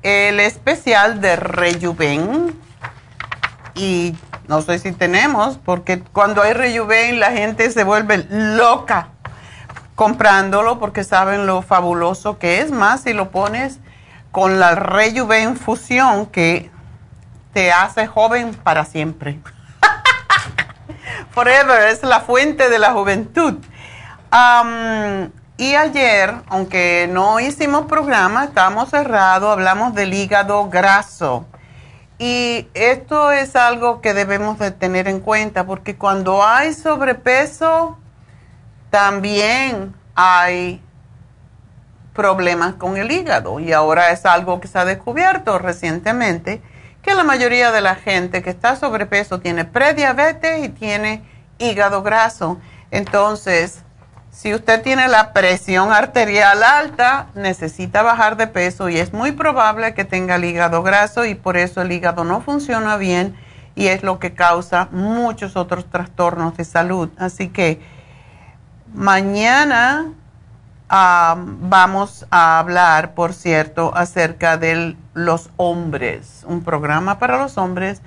el especial de Rejuven y no sé si tenemos, porque cuando hay Rejuven la gente se vuelve loca comprándolo porque saben lo fabuloso que es, más si lo pones con la Rejuven Fusión que te hace joven para siempre. Forever es la fuente de la juventud. y ayer, aunque no hicimos programa, estábamos cerrados, hablamos del hígado graso. Y esto es algo que debemos de tener en cuenta porque cuando hay sobrepeso, también hay problemas con el hígado y ahora es algo que se ha descubierto recientemente que la mayoría de la gente que está sobrepeso tiene prediabetes y tiene hígado graso. Entonces, si usted tiene la presión arterial alta, necesita bajar de peso y es muy probable que tenga el hígado graso y por eso el hígado no funciona bien y es lo que causa muchos otros trastornos de salud. Así que mañana vamos a hablar, por cierto, acerca de los hombres, un programa para los hombres,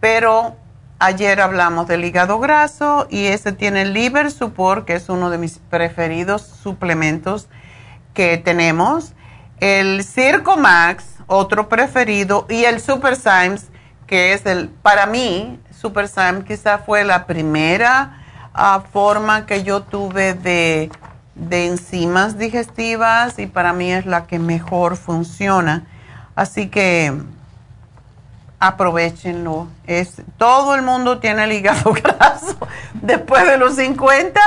pero ayer hablamos del hígado graso y ese tiene Liver Support, que es uno de mis preferidos suplementos que tenemos, el Circo Max, otro preferido, y el Super Symes, que es el, para mí, Super Symes quizá fue la primera ah, forma que yo tuve de de enzimas digestivas y para mí es la que mejor funciona. Así que aprovechenlo. Es, todo el mundo tiene el hígado *laughs* graso. Después de los 50,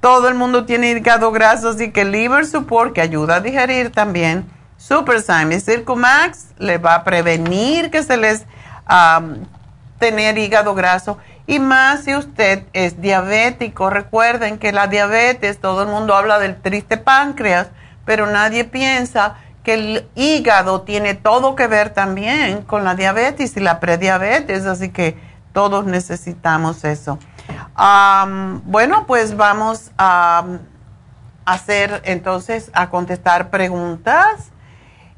todo el mundo tiene hígado graso, así que Liver Support, que ayuda a digerir también, Super y Circumax le va a prevenir que se les um, tener hígado graso y más si usted es diabético, recuerden que la diabetes, todo el mundo habla del triste páncreas, pero nadie piensa el hígado tiene todo que ver también con la diabetes y la prediabetes, así que todos necesitamos eso. bueno, pues vamos a hacer entonces a contestar preguntas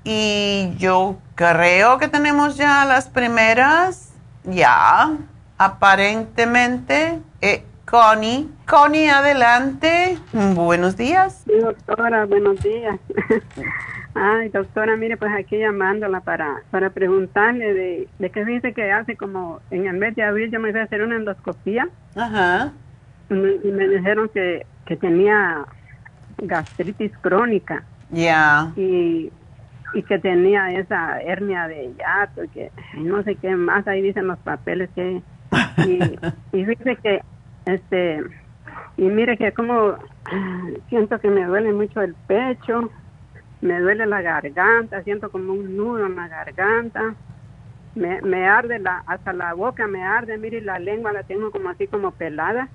y yo creo que tenemos ya las primeras, ya aparentemente. Eh, Connie, Connie, adelante. Buenos días. Sí, doctora, buenos días. *laughs* Ay, doctora, mire, pues aquí llamándola para, para preguntarle de, de qué dice que hace como en el mes de abril yo me fui a hacer una endoscopía. Ajá. Y me, dijeron que, que tenía gastritis crónica. Ya. Y y que tenía esa hernia de hiato y que no sé qué más ahí dicen los papeles que y, *laughs* dice que, este, y mire que como siento que me duele mucho el pecho, me duele la garganta, siento como un nudo en la garganta, me, me arde la, hasta la boca me arde, mire la lengua la tengo como así como pelada,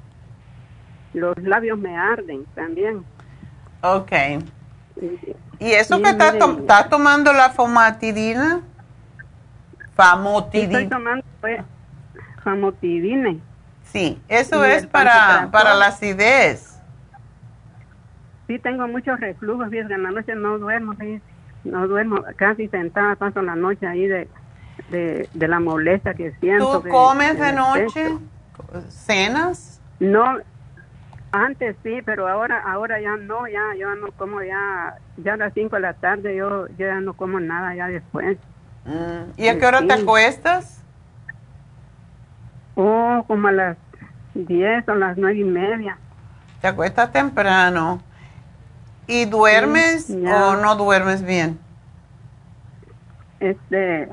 los labios me arden también. Ok. ¿Y eso que está, está, tomando la famotidina? Famotidina. Estoy tomando, pues, famotidine. Sí, eso es para, para la acidez. Sí, tengo muchos reflujos, fíjate, en la noche no duermo, no duermo, casi sentada paso la noche ahí de, de, la molestia que siento. ¿Tú comes de, noche? ¿Cenas? No, antes sí, pero ahora ahora ya no, ya yo no como ya, ya a las 5 de la tarde yo, ya no como nada ya después. Mm, ¿Y a qué hora te acuestas? Oh, como a las 10 o las nueve y media. ¿Te acuestas temprano? ¿Y duermes o no duermes bien? Este,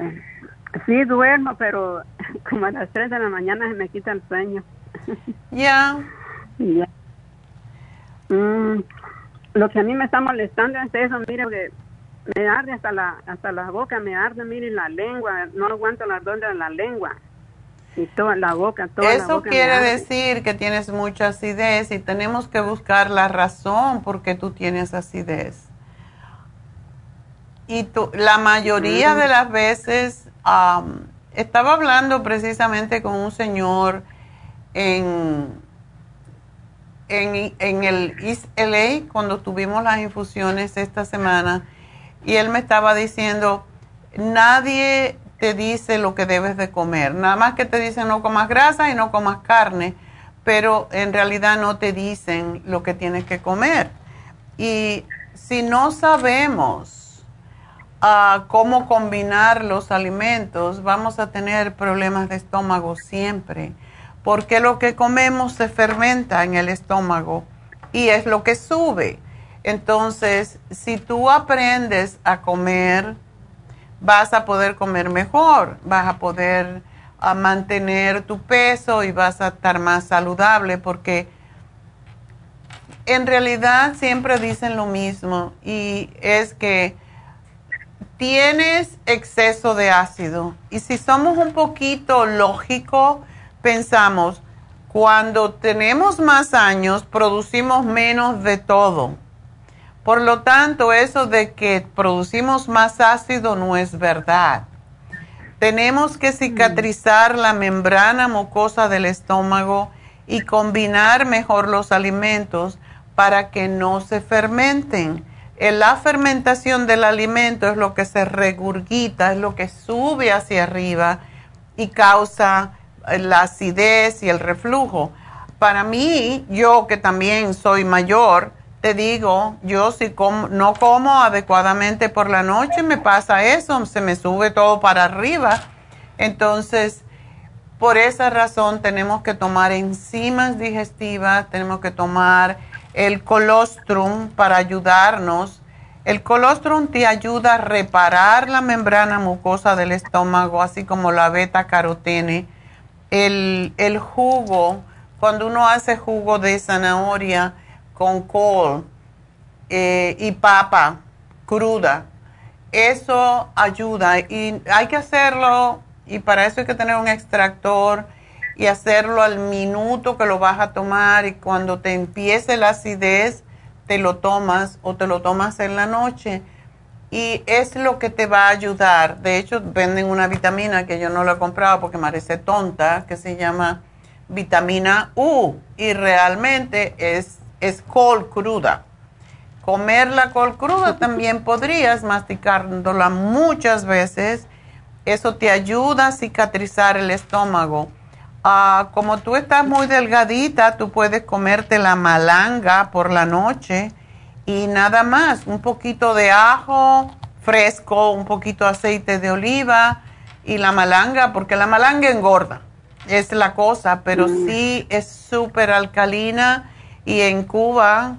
sí duermo, pero *laughs* como a las 3 de la mañana se me quita el sueño. *laughs* Ya. Ya. Mm, lo que a mí me está molestando es eso, mire, que me arde hasta la hasta la boca, me arde, mire, la lengua, no aguanto las ardor de la lengua. Y toda la boca, toda Eso la boca quiere decir que tienes mucha acidez y tenemos que buscar la razón por qué tú tienes acidez. Y tú, la mayoría de las veces, estaba hablando precisamente con un señor en, en, en el East LA cuando tuvimos las infusiones esta semana y él me estaba diciendo, nadie te dice lo que debes de comer. Nada más que te dicen no comas grasa y no comas carne, pero en realidad no te dicen lo que tienes que comer. Y si no sabemos ah, cómo combinar los alimentos, vamos a tener problemas de estómago siempre, porque lo que comemos se fermenta en el estómago y es lo que sube. Entonces, si tú aprendes a comer vas a poder comer mejor, vas a poder mantener tu peso y vas a estar más saludable porque en realidad siempre dicen lo mismo y es que tienes exceso de ácido. Y si somos un poquito lógicos, pensamos, cuando tenemos más años producimos menos de todo por lo tanto, eso de que producimos más ácido no es verdad. Tenemos que cicatrizar la membrana mucosa del estómago y combinar mejor los alimentos para que no se fermenten. La fermentación del alimento es lo que se regurgita, es lo que sube hacia arriba y causa la acidez y el reflujo. Para mí, yo que también soy mayor, te digo, yo si no como adecuadamente por la noche, me pasa eso, se me sube todo para arriba. Entonces, por esa razón tenemos que tomar enzimas digestivas, tenemos que tomar el colostrum para ayudarnos. El colostrum te ayuda a reparar la membrana mucosa del estómago, así como la beta carotene. El, el jugo, cuando uno hace jugo de zanahoria, con col eh, y papa cruda. Eso ayuda y hay que hacerlo y para eso hay que tener un extractor y hacerlo al minuto que lo vas a tomar y cuando te empiece la acidez te lo tomas o te lo tomas en la noche y es lo que te va a ayudar. De hecho, venden una vitamina que yo no la he comprado porque me parece tonta, que se llama vitamina U y realmente es es col cruda. Comer la col cruda *laughs* también podrías masticándola muchas veces. Eso te ayuda a cicatrizar el estómago. Ah, como tú estás muy delgadita, tú puedes comerte la malanga por la noche y nada más, un poquito de ajo fresco, un poquito de aceite de oliva y la malanga, porque la malanga engorda, es la cosa, pero mm. sí es súper alcalina y en Cuba,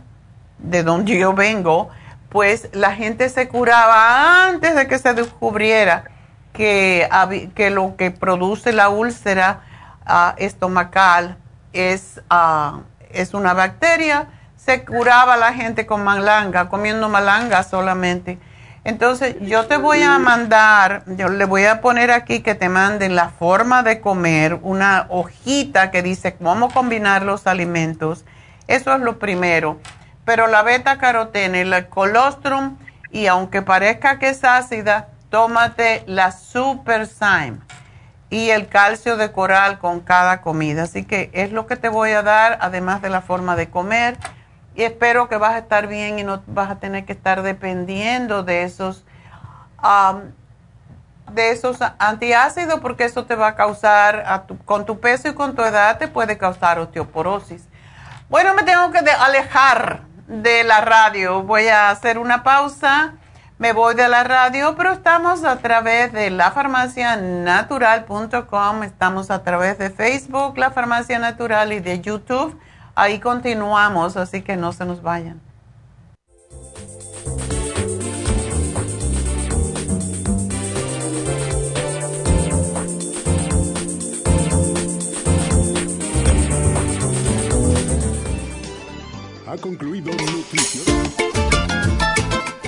de donde yo vengo, pues la gente se curaba antes de que se descubriera que, que lo que produce la úlcera ah, estomacal es, uh, es una bacteria. Se curaba la gente con malanga, comiendo malanga solamente. Entonces, yo te voy a mandar, yo le voy a poner aquí que te manden la forma de comer, una hojita que dice cómo combinar los alimentos eso es lo primero. Pero la beta carotene, el colostrum, y aunque parezca que es ácida, tómate la Super Syme y el calcio de coral con cada comida. Así que es lo que te voy a dar, además de la forma de comer. Y espero que vas a estar bien y no vas a tener que estar dependiendo de esos, de esos antiácidos, porque eso te va a causar, con tu peso y con tu edad, te puede causar osteoporosis. Bueno, me tengo que alejar de la radio. Voy a hacer una pausa. Me voy de la radio, pero estamos a través de lafarmacianatural.com, estamos a través de Facebook, La Farmacia Natural y de YouTube. Ahí continuamos, así que no se nos vayan. Ha concluido Nutrición.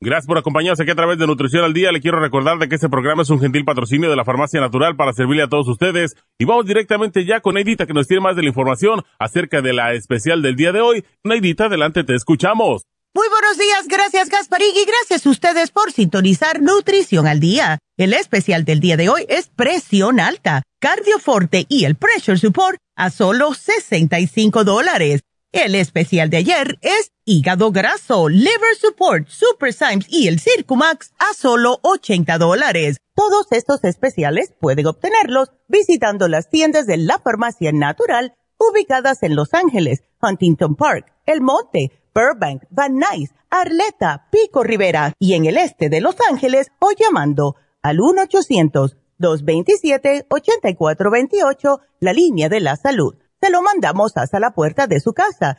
Gracias por acompañarnos aquí a través de Nutrición al Día. Le quiero recordar de que este programa es un gentil patrocinio de la Farmacia Natural para servirle a todos ustedes. Y vamos directamente ya con Neidita que nos tiene más de la información acerca de la especial del día de hoy. Neidita, adelante, te escuchamos. Muy buenos días, gracias Gasparín y gracias a ustedes por sintonizar Nutrición al Día. El especial del día de hoy es presión alta, cardioforte y el pressure support a solo 65 dólares. El especial de ayer es hígado graso, liver support, super Symes y el Circumax a solo 80 dólares. Todos estos especiales pueden obtenerlos visitando las tiendas de la farmacia natural ubicadas en Los Ángeles, Huntington Park, El Monte, Burbank, Van Nuys, Arleta, Pico Rivera y en el este de Los Ángeles o llamando al 1-800-227-8428, la línea de la salud se lo mandamos hasta la puerta de su casa.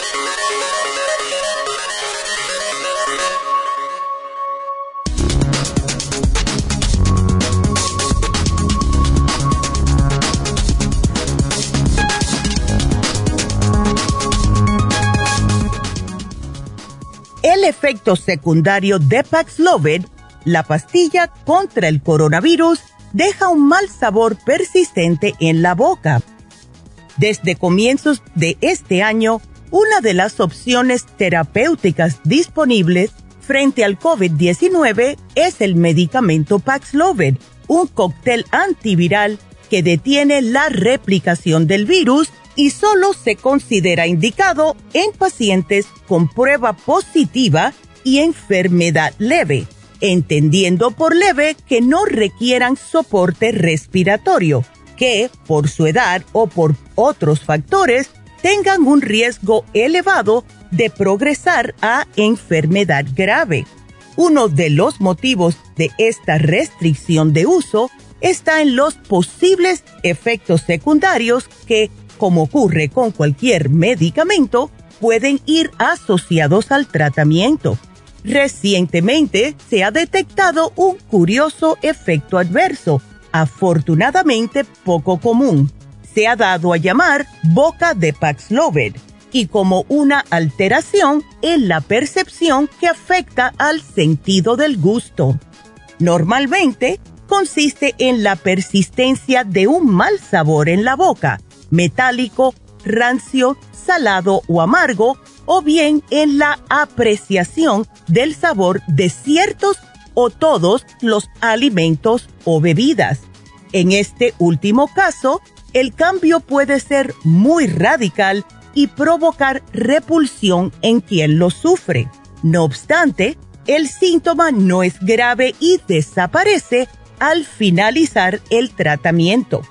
El efecto secundario de Paxlovid, la pastilla contra el coronavirus, deja un mal sabor persistente en la boca. Desde comienzos de este año, una de las opciones terapéuticas disponibles frente al COVID-19 es el medicamento Paxlovid, un cóctel antiviral que detiene la replicación del virus y solo se considera indicado en pacientes con prueba positiva y enfermedad leve, entendiendo por leve que no requieran soporte respiratorio, que por su edad o por otros factores tengan un riesgo elevado de progresar a enfermedad grave. Uno de los motivos de esta restricción de uso está en los posibles efectos secundarios que como ocurre con cualquier medicamento, pueden ir asociados al tratamiento. Recientemente se ha detectado un curioso efecto adverso, afortunadamente poco común. Se ha dado a llamar boca de Paxlovid y como una alteración en la percepción que afecta al sentido del gusto. Normalmente consiste en la persistencia de un mal sabor en la boca metálico, rancio, salado o amargo, o bien en la apreciación del sabor de ciertos o todos los alimentos o bebidas. En este último caso, el cambio puede ser muy radical y provocar repulsión en quien lo sufre. No obstante, el síntoma no es grave y desaparece al finalizar el tratamiento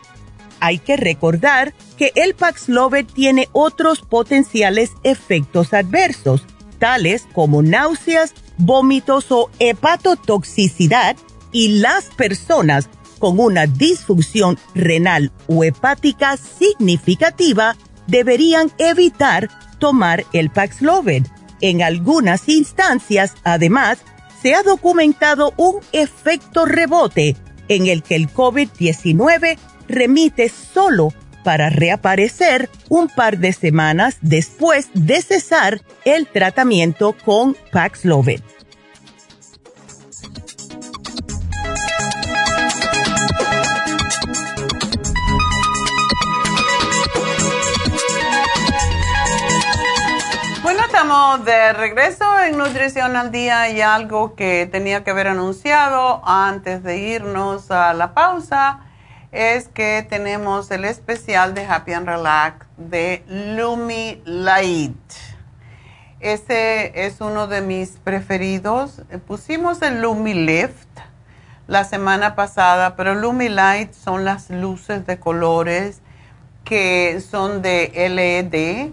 hay que recordar que el Paxlovid tiene otros potenciales efectos adversos, tales como náuseas, vómitos o hepatotoxicidad, y las personas con una disfunción renal o hepática significativa deberían evitar tomar el Paxlovid. En algunas instancias, además, se ha documentado un efecto rebote en el que el COVID-19 remite solo para reaparecer un par de semanas después de cesar el tratamiento con Paxlovid. Bueno, estamos de regreso en Nutrición al Día y algo que tenía que haber anunciado antes de irnos a la pausa es que tenemos el especial de Happy and Relax de Lumi Light. Ese es uno de mis preferidos. Pusimos el Lumilift la semana pasada, pero Lumilight son las luces de colores que son de LED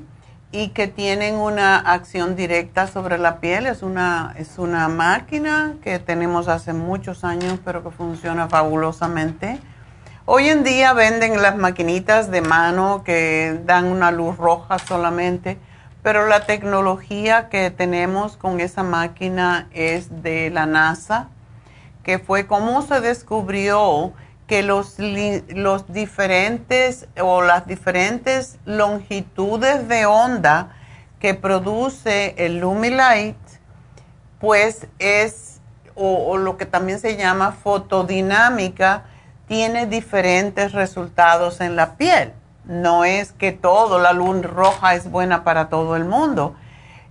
y que tienen una acción directa sobre la piel. Es una, es una máquina que tenemos hace muchos años, pero que funciona fabulosamente. Hoy en día venden las maquinitas de mano que dan una luz roja solamente, pero la tecnología que tenemos con esa máquina es de la NASA, que fue cómo se descubrió que los, los diferentes o las diferentes longitudes de onda que produce el Lumilight, pues es, o, lo que también se llama fotodinámica, tiene diferentes resultados en la piel. No es que todo, la luz roja es buena para todo el mundo.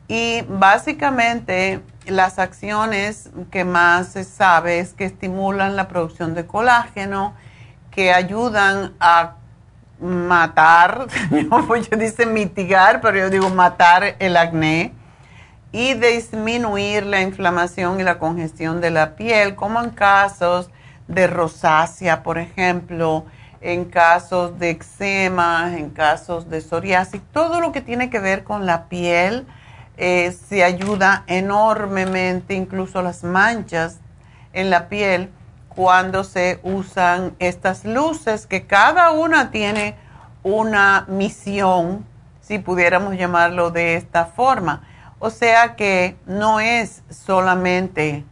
Y básicamente las acciones que más se sabe es que estimulan la producción de colágeno, que ayudan a matar, *laughs* yo dice mitigar, pero yo digo matar el acné y disminuir la inflamación y la congestión de la piel, como en casos de rosácea, por ejemplo, en casos de eczema, en casos de psoriasis, todo lo que tiene que ver con la piel eh, se ayuda enormemente, incluso las manchas en la piel, cuando se usan estas luces, que cada una tiene una misión, si pudiéramos llamarlo de esta forma. O sea que no es solamente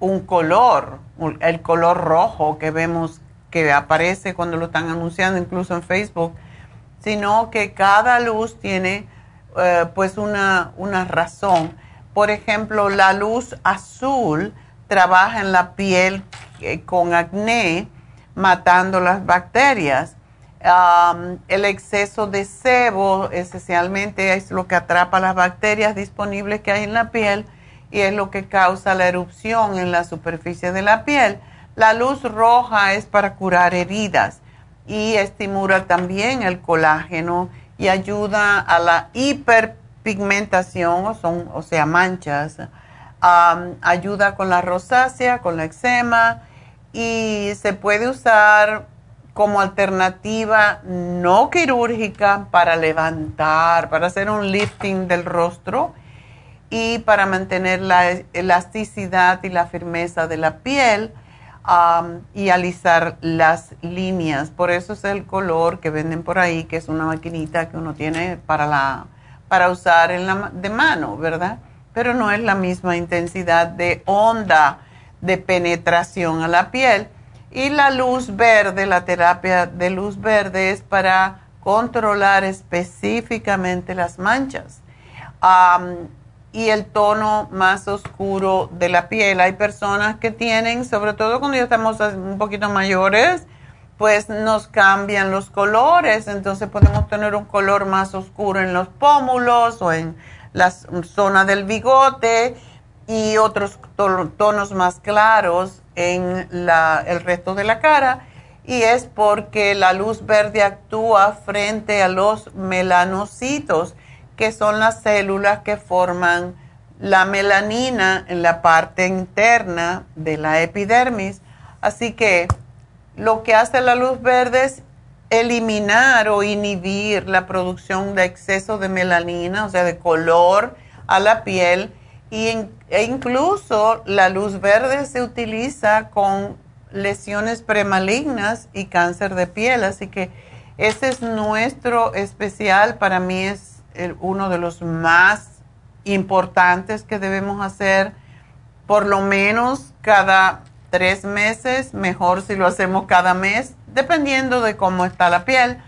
un color, el color rojo que vemos que aparece cuando lo están anunciando incluso en Facebook, sino que cada luz tiene eh, pues una, una razón. Por ejemplo, la luz azul trabaja en la piel eh, con acné, matando las bacterias. el exceso de sebo esencialmente es lo que atrapa las bacterias disponibles que hay en la piel y es lo que causa la erupción en la superficie de la piel. La luz roja es para curar heridas y estimula también el colágeno y ayuda a la hiperpigmentación, o, son, o sea, manchas. ayuda con la rosácea, con la eczema y se puede usar como alternativa no quirúrgica para levantar, para hacer un lifting del rostro y para mantener la elasticidad y la firmeza de la piel y alisar las líneas. Por eso es el color que venden por ahí, que es una maquinita que uno tiene para, la, para usar en la, de mano, ¿verdad? Pero no es la misma intensidad de onda de penetración a la piel. Y la luz verde, la terapia de luz verde es para controlar específicamente las manchas y el tono más oscuro de la piel. Hay personas que tienen, sobre todo cuando ya estamos un poquito mayores, pues nos cambian los colores, entonces podemos tener un color más oscuro en los pómulos o en la zona del bigote y otros tonos más claros en el resto de la cara. Y es porque la luz verde actúa frente a los melanocitos que son las células que forman la melanina en la parte interna de la epidermis. Así que lo que hace la luz verde es eliminar o inhibir la producción de exceso de melanina, o sea, de color a la piel. Y e incluso la luz verde se utiliza con lesiones premalignas y cáncer de piel. Así que ese es nuestro especial. Para mí es uno de los más importantes que debemos hacer por lo menos cada tres meses, mejor si lo hacemos cada mes, dependiendo de cómo está la piel.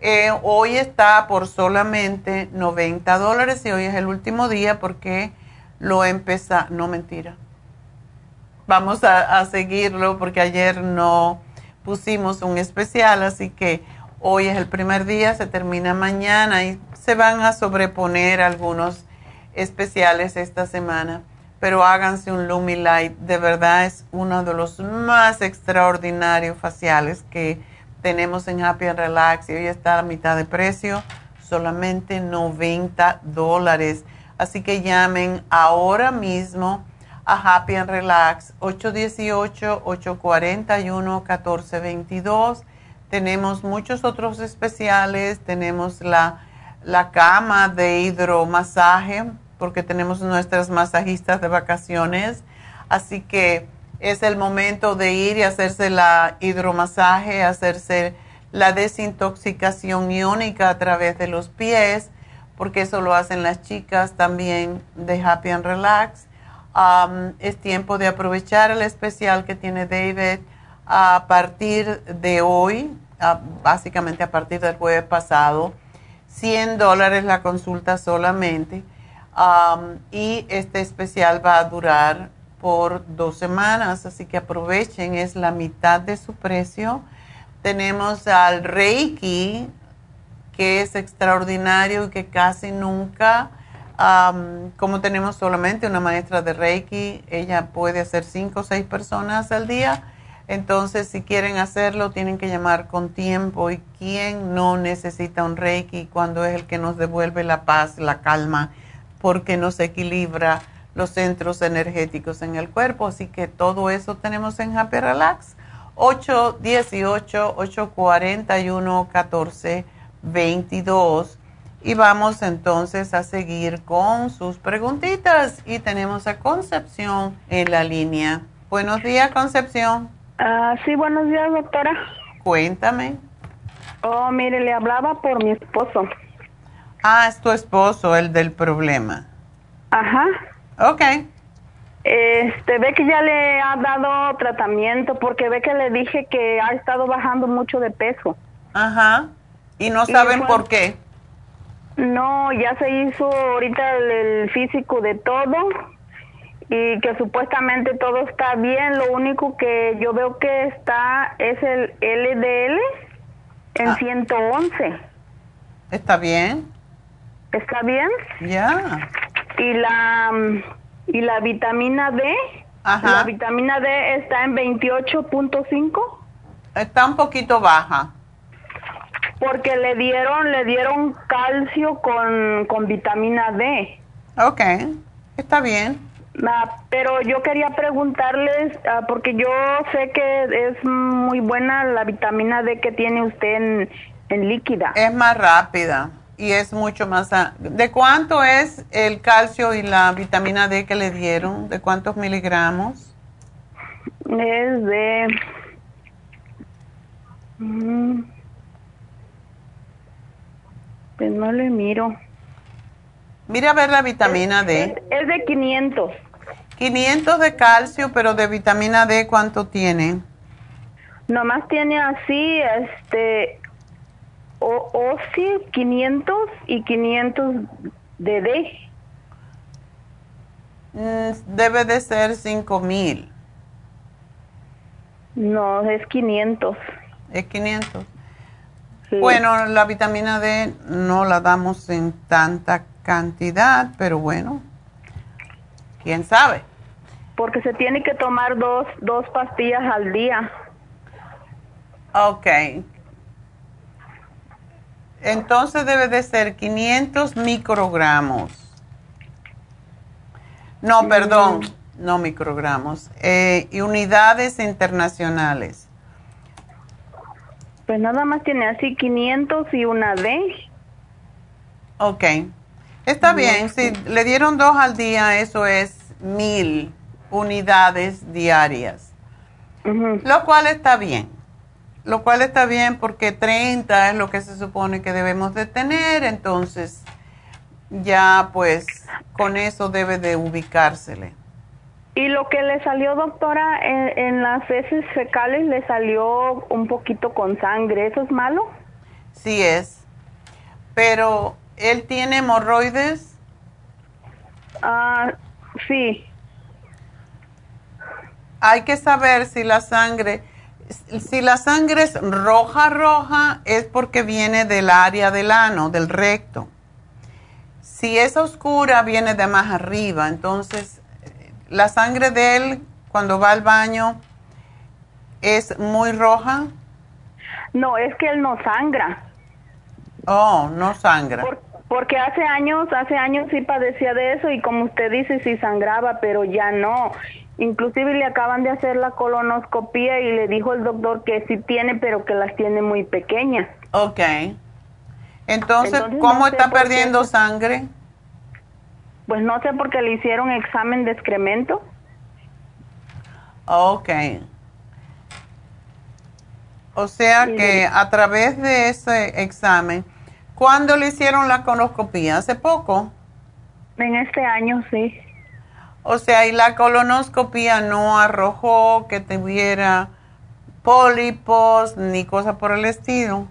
Eh, hoy está por solamente 90 dólares y hoy es el último día porque lo empezó, no mentira. Vamos a seguirlo porque ayer no pusimos un especial, así que hoy es el primer día, se termina mañana y se van a sobreponer algunos especiales esta semana, pero háganse un Lumilight, de verdad es uno de los más extraordinarios faciales que tenemos en Happy and Relax y hoy está a mitad de precio, solamente 90 dólares. Así que llamen ahora mismo a Happy and Relax 818-841-1422. Tenemos muchos otros especiales, tenemos la, la cama de hidromasaje, porque tenemos nuestras masajistas de vacaciones. Así que es el momento de ir y hacerse la hidromasaje, hacerse la desintoxicación iónica a través de los pies porque eso lo hacen las chicas también de Happy and Relax. Es tiempo de aprovechar el especial que tiene David a partir de hoy, básicamente a partir del jueves pasado. 100 dólares la consulta solamente. Y este especial va a durar por dos semanas, así que aprovechen, es la mitad de su precio. Tenemos al Reiki, que es extraordinario y que casi nunca, como tenemos solamente una maestra de Reiki, ella puede hacer cinco o seis personas al día. Entonces, si quieren hacerlo, tienen que llamar con tiempo. ¿Y quién no necesita un Reiki cuando es el que nos devuelve la paz, la calma, porque nos equilibra los centros energéticos en el cuerpo? Así que todo eso tenemos en Happy Relax. 818 841 14 22. Y vamos entonces a seguir con sus preguntitas. Y tenemos a Concepción en la línea. Buenos días, Concepción. Ah, sí, buenos días, doctora. Cuéntame. Oh, mire, le hablaba por mi esposo. Ah, es tu esposo el del problema. Ajá. Ok. Este, ve que ya le ha dado tratamiento porque ve que le dije que ha estado bajando mucho de peso. Ajá. ¿Y no saben por qué? No, ya se hizo ahorita el, físico de todo y que supuestamente todo está bien. Lo único que yo veo que está es el LDL en 111. Ah. ¿Está bien? ¿Está bien? Ya. Y la y la vitamina D, Ajá. la vitamina D está en 28.5. Está un poquito baja porque le dieron le dieron calcio con, con vitamina D. Ok, está bien. Ah, pero yo quería preguntarles, ah, porque yo sé que es muy buena la vitamina D que tiene usted en, en líquida. Es más rápida y es mucho más... ¿De cuánto es el calcio y la vitamina D que le dieron? ¿De cuántos miligramos? Es de... Mm, pues no le miro. Mira a ver la vitamina D. Es, de 500. 500 de calcio, pero de vitamina D, ¿cuánto tiene? Nomás tiene así, este, o, o sí, 500 y 500 de D. Mm, debe de ser 5000. No, es 500. Es 500. Bueno, la vitamina D no la damos en tanta cantidad, pero bueno, quién sabe. Porque se tiene que tomar dos, dos pastillas al día. Ok. Entonces debe de ser 500 microgramos. No, mm. perdón, no microgramos. Eh, y unidades internacionales. Pues nada más tiene así 500 y una D. Ok. Está bien, si le dieron dos al día, eso es mil unidades diarias. Lo cual está bien. Lo cual está bien porque 30 es lo que se supone que debemos de tener, entonces ya pues con eso debe de ubicársele. Y lo que le salió, doctora, en, las heces fecales le salió un poquito con sangre. ¿Eso es malo? Sí es. Pero, ¿él tiene hemorroides? Ah, sí. Hay que saber si la sangre, si la sangre es roja, roja, es porque viene del área del ano, del recto. Si es oscura, viene de más arriba. Entonces, la sangre de él cuando va al baño es muy roja? No, es que él no sangra. Oh, no sangra. Porque hace años, hace años sí padecía de eso y como usted dice, sí sangraba, pero ya no. Inclusive le acaban de hacer la colonoscopía y le dijo el doctor que sí tiene, pero que las tiene muy pequeñas. Ok. Entonces, ¿cómo está perdiendo sangre? Pues no sé porque le hicieron examen de excremento. Ok. O sea que a través de ese examen, ¿cuándo le hicieron la colonoscopia? ¿Hace poco? En este año, sí. O sea, y la colonoscopia no arrojó que tuviera pólipos ni cosas por el estilo.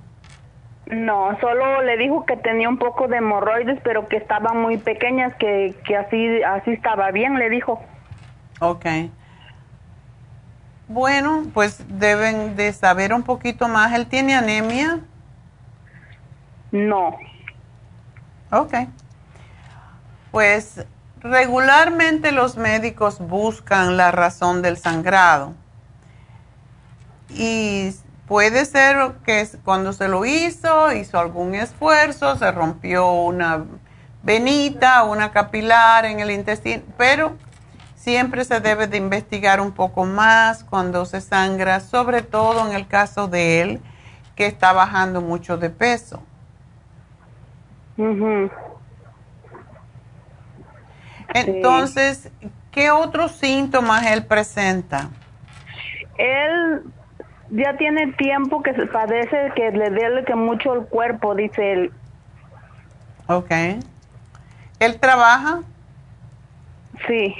No, solo le dijo que tenía un poco de hemorroides, pero que estaban muy pequeñas, que, que así, así estaba bien, le dijo. Ok. Bueno, pues deben de saber un poquito más. ¿Él tiene anemia? No. Ok. Pues regularmente los médicos buscan la razón del sangrado. Y Puede ser que cuando se lo hizo, hizo algún esfuerzo, se rompió una venita, una capilar en el intestino, pero siempre se debe de investigar un poco más cuando se sangra, sobre todo en el caso de él, que está bajando mucho de peso. Entonces, ¿qué otros síntomas él presenta? Él ya tiene tiempo que se padece que le duele que mucho el cuerpo, dice él. Ok. ¿Él trabaja? Sí.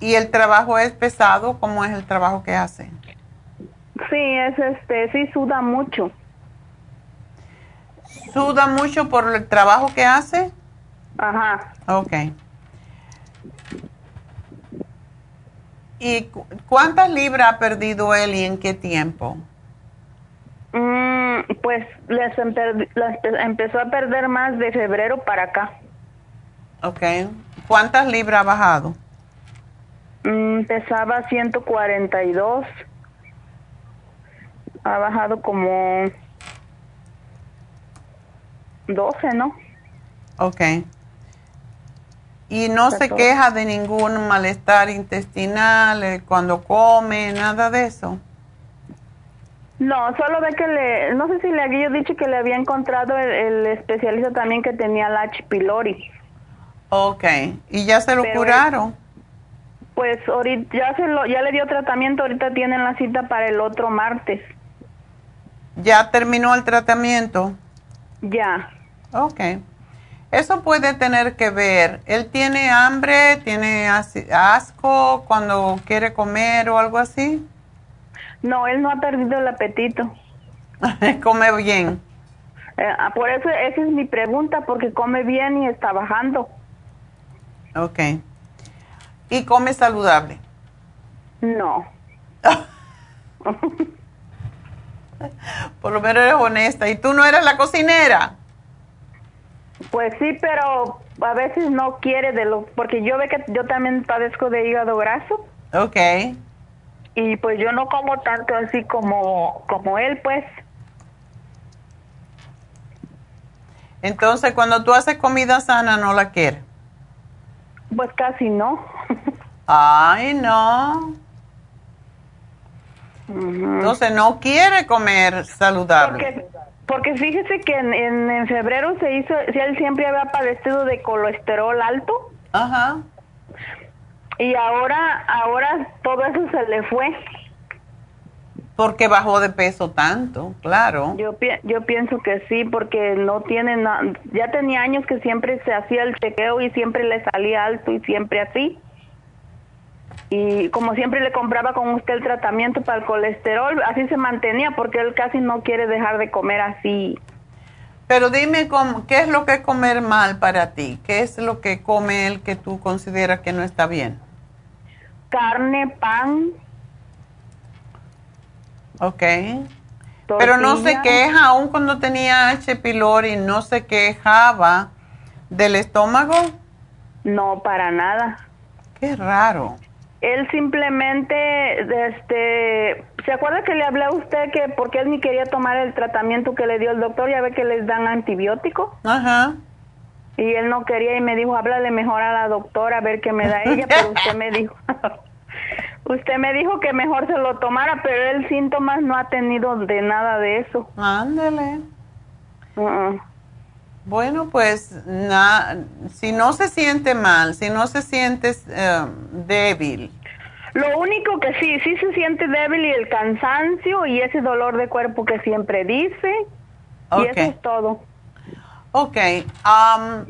¿Y el trabajo es pesado? ¿Cómo es el trabajo que hace? Sí, es este, sí suda mucho. ¿Suda mucho por el trabajo que hace? Ajá. Ok. ¿Y cuántas libras ha perdido él y en qué tiempo? Mm, pues les, empezó a perder más de febrero para acá. Ok. ¿Cuántas libras ha bajado? Mm, pesaba 142. Ha bajado como 12, ¿no? Ok. Y no se queja de ningún malestar intestinal eh, cuando come, nada de eso. No, solo ve que le, no sé si le había dicho que le había encontrado el, especialista también que tenía la H. pylori. Ok, ¿y ya se lo curaron? pues ahorita ya, se lo, ya le dio tratamiento, ahorita tienen la cita para el otro martes. ¿Ya terminó el tratamiento? Ya. Ok. Eso puede tener que ver. ¿Él tiene hambre, tiene asco cuando quiere comer o algo así? No, él no ha perdido el apetito. *laughs* come bien. Eh, ah, por eso esa es mi pregunta, porque come bien y está bajando. Ok. ¿Y come saludable? No. *laughs* por lo menos eres honesta. ¿Y tú no eres la cocinera? Pues sí, pero a veces no quiere de lo, porque yo ve que yo también padezco de hígado graso. Ok. Y pues yo no como tanto así como, como él, pues. Entonces, cuando tú haces comida sana, ¿no la quiere? Pues casi no. Ay, no. Entonces, no quiere comer saludable. Porque fíjese que en, en, febrero se hizo, si él siempre había padecido de colesterol alto. Ajá. Y ahora, ahora todo eso se le fue. Porque bajó de peso tanto, claro. Yo, yo pienso que sí, porque no tiene nada, ya tenía años que siempre se hacía el chequeo y siempre le salía alto y siempre así y como siempre le compraba con usted el tratamiento para el colesterol, así se mantenía porque él casi no quiere dejar de comer así. Pero dime, cómo, ¿qué es lo que es comer mal para ti? ¿Qué es lo que come él que tú consideras que no está bien? Carne, pan. Ok. Pero no se queja, aún cuando tenía H. pylori, ¿no se quejaba del estómago? No, para nada. Qué raro. Él simplemente, este, ¿se acuerda que le hablé a usted que porque él ni quería tomar el tratamiento que le dio el doctor? Ya ve que les dan antibiótico. Ajá. Y él no quería y me dijo, háblale mejor a la doctora a ver qué me da ella, pero *laughs* usted me dijo, *laughs* usted me dijo que mejor se lo tomara, pero él síntomas no ha tenido de nada de eso. Ándele. Bueno, pues si no se siente mal, si no se siente eh, débil. Lo único que sí, sí se siente débil y el cansancio y ese dolor de cuerpo que siempre dice. Y eso es todo. Ok,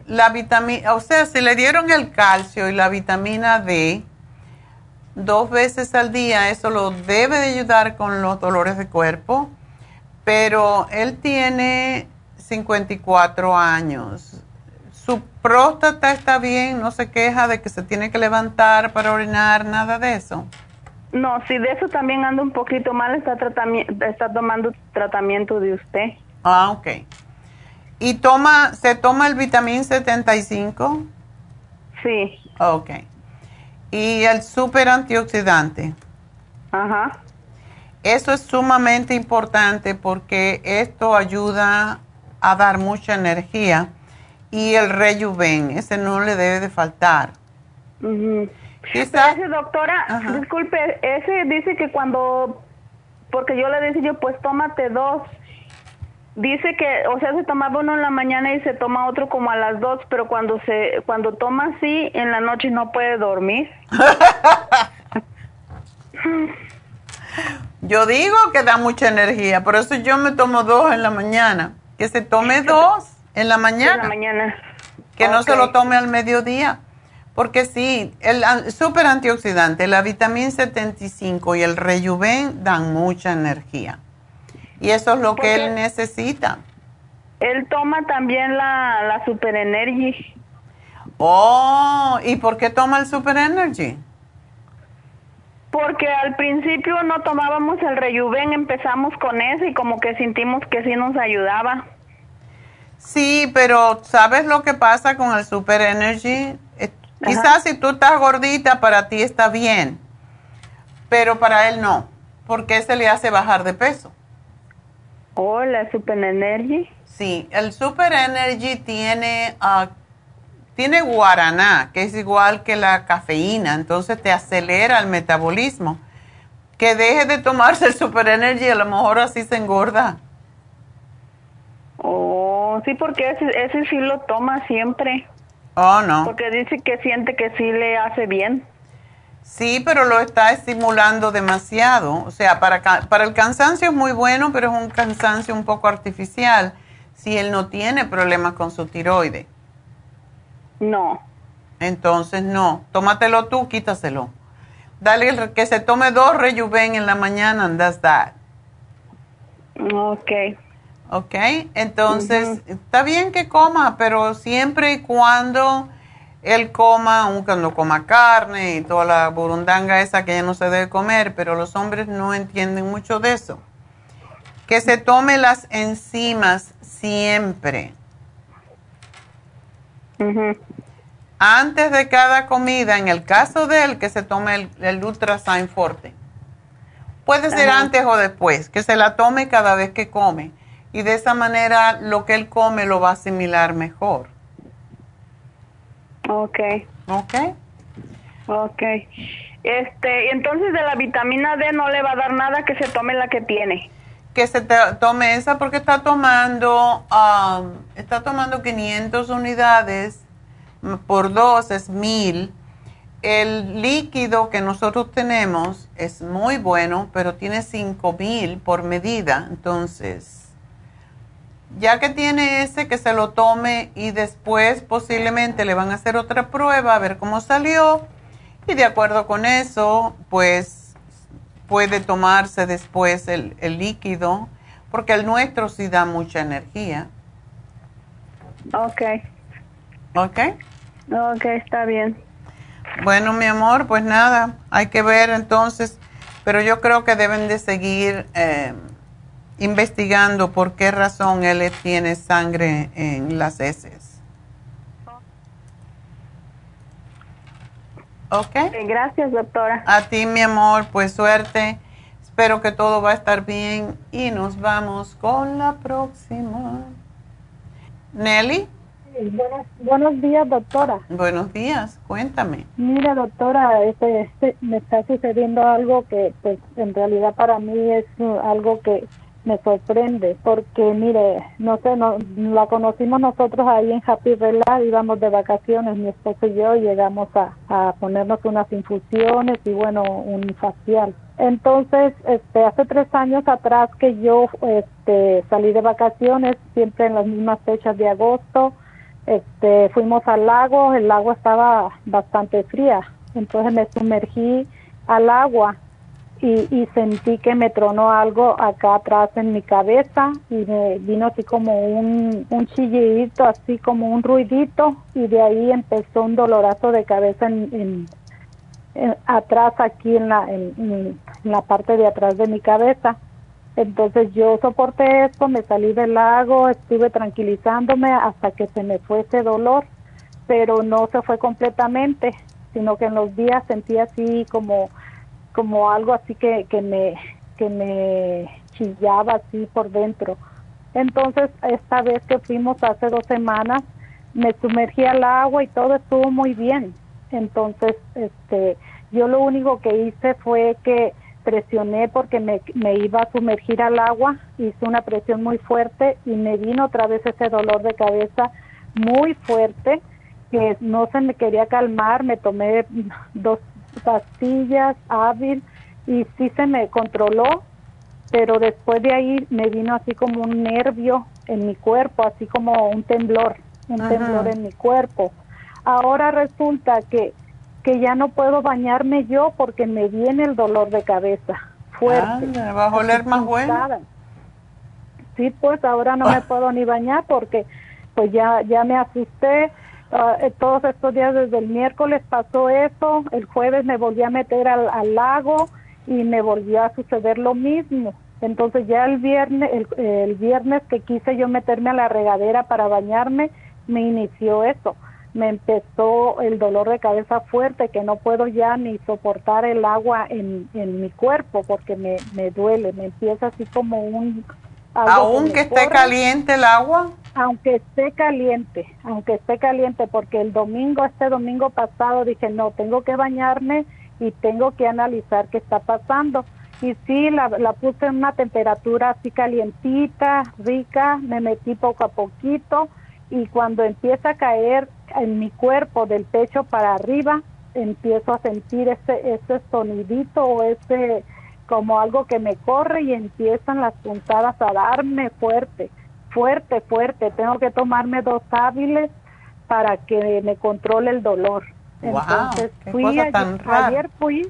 la vitamina, o sea, si le dieron el calcio y la vitamina D dos veces al día, eso lo debe de ayudar con los dolores de cuerpo, pero él tiene 54 años. Su próstata está bien, no se queja de que se tiene que levantar para orinar, nada de eso. No, si de eso también anda un poquito mal, está, está tomando tratamiento de usted. Ah, ok. ¿Y toma, se toma el vitamín 75? Sí. Ok. ¿Y el super antioxidante? Ajá. Eso es sumamente importante porque esto ayuda a dar mucha energía y el rejuven, ese no le debe de faltar. Ese doctora, disculpe, ese dice que cuando, porque yo le decía yo, pues tómate dos. Dice que, o sea, se tomaba uno en la mañana y se toma otro como a las dos, pero cuando se, cuando toma así, en la noche no puede dormir. *laughs* yo digo que da mucha energía, por eso yo me tomo dos en la mañana. Que se tome dos en la mañana. En la mañana. Que no se lo tome al mediodía. Porque sí, el super antioxidante, la vitamina 75 y el rejuven dan mucha energía. Y eso es lo que él necesita. Él toma también la, la Super Energy. Oh, ¿y por qué toma el Super Energy? Porque al principio no tomábamos el rejuven, empezamos con ese y como que sentimos que sí nos ayudaba. Sí, pero ¿sabes lo que pasa con el Super Energy? Eh, quizás si tú estás gordita, para ti está bien, pero para él no, porque se le hace bajar de peso. Oh, la Super Energy. Sí, el Super Energy tiene uh, tiene guaraná, que es igual que la cafeína, entonces te acelera el metabolismo. Que deje de tomarse el Super Energy, a lo mejor así se engorda. Oh, sí, porque ese, ese sí lo toma siempre. Oh, no. Porque dice que siente que sí le hace bien. Sí, pero lo está estimulando demasiado. O sea, para, para el cansancio es muy bueno, pero es un cansancio un poco artificial si él no tiene problemas con su tiroide. No. Entonces no, tómatelo tú, quítaselo. Dale que se tome dos rejuven en la mañana and that's that. Ok. Ok, entonces está bien que coma, pero siempre y cuando él coma, aun cuando coma carne y toda la burundanga esa que ya no se debe comer, pero los hombres no entienden mucho de eso. Que se tome las enzimas siempre. Antes de cada comida, en el caso de él, que se tome el, el Ultrasign Forte. Puede ser antes o después, que se la tome cada vez que come. Y de esa manera lo que él come lo va a asimilar mejor. Ok. Ok. Ok. Este, entonces de la vitamina D no le va a dar nada que se tome la que tiene que se tome esa porque está tomando, um, está tomando 500 unidades por dos es 1000. El líquido que nosotros tenemos es muy bueno, pero tiene 5000 por medida. Entonces, ya que tiene ese, que se lo tome y después posiblemente le van a hacer otra prueba a ver cómo salió. Y de acuerdo con eso, pues puede tomarse después el, líquido, porque el nuestro sí da mucha energía. Ok. Ok. Ok, está bien. Bueno, mi amor, pues nada, hay que ver entonces, pero yo creo que deben de seguir eh, investigando por qué razón él tiene sangre en las heces. ¿Ok? Gracias, doctora. A ti, mi amor, pues suerte. Espero que todo va a estar bien y nos vamos con la próxima. Nelly. Buenos, buenos días, doctora. Buenos días, cuéntame. Mira, doctora, este, este, me está sucediendo algo que, pues, en realidad para mí es uh, algo que me sorprende, porque, mire, no sé, no, la conocimos nosotros ahí en Happy Relax, íbamos de vacaciones, mi esposo y yo, llegamos a, a ponernos unas infusiones y, bueno, un facial. Entonces, este, hace tres años atrás que yo este, salí de vacaciones, siempre en las mismas fechas de agosto, este, fuimos al lago, el agua estaba bastante fría, entonces me sumergí al agua y, y sentí que me tronó algo acá atrás en mi cabeza y me vino así como un, un así como un ruidito y de ahí empezó un dolorazo de cabeza en, en, atrás aquí en la, en la parte de atrás de mi cabeza. Entonces yo soporté esto, me salí del lago, estuve tranquilizándome hasta que se me fue ese dolor, pero no se fue completamente, sino que en los días sentí así como, como algo así que, que me, que me chillaba así por dentro. Entonces esta vez que fuimos hace dos semanas, me sumergí al agua y todo estuvo muy bien. Entonces, este, yo lo único que hice fue que presioné porque me, me, iba a sumergir al agua, hice una presión muy fuerte y me vino otra vez ese dolor de cabeza muy fuerte que no se me quería calmar, me tomé dos pastillas hábil y sí se me controló, pero después de ahí me vino así como un nervio en mi cuerpo, así como un temblor, un temblor en mi cuerpo. Ahora resulta que que ya no puedo bañarme yo porque me viene el dolor de cabeza fuerte. Ah, va a oler más bueno. Sí, pues ahora no me *laughs* puedo ni bañar porque pues ya ya me asusté. Eh, todos estos días desde el miércoles pasó eso, el jueves me volví a meter al, al, lago y me volvió a suceder lo mismo. Entonces ya el viernes, el, el viernes que quise yo meterme a la regadera para bañarme, me inició eso me empezó el dolor de cabeza fuerte que no puedo ya ni soportar el agua en, en mi cuerpo porque me, me duele, me empieza así como un... Aunque esté caliente el agua. Aunque esté caliente, aunque esté caliente, porque el domingo, este domingo pasado dije, no, tengo que bañarme y tengo que analizar qué está pasando. Y sí, la, la puse en una temperatura así calientita, rica, me metí poco a poquito y cuando empieza a caer en mi cuerpo del pecho para arriba empiezo a sentir ese ese sonidito o ese como algo que me corre y empiezan las puntadas a darme fuerte, fuerte, fuerte. Tengo que tomarme dos hábiles para que me controle el dolor. Entonces fui ayer, fui,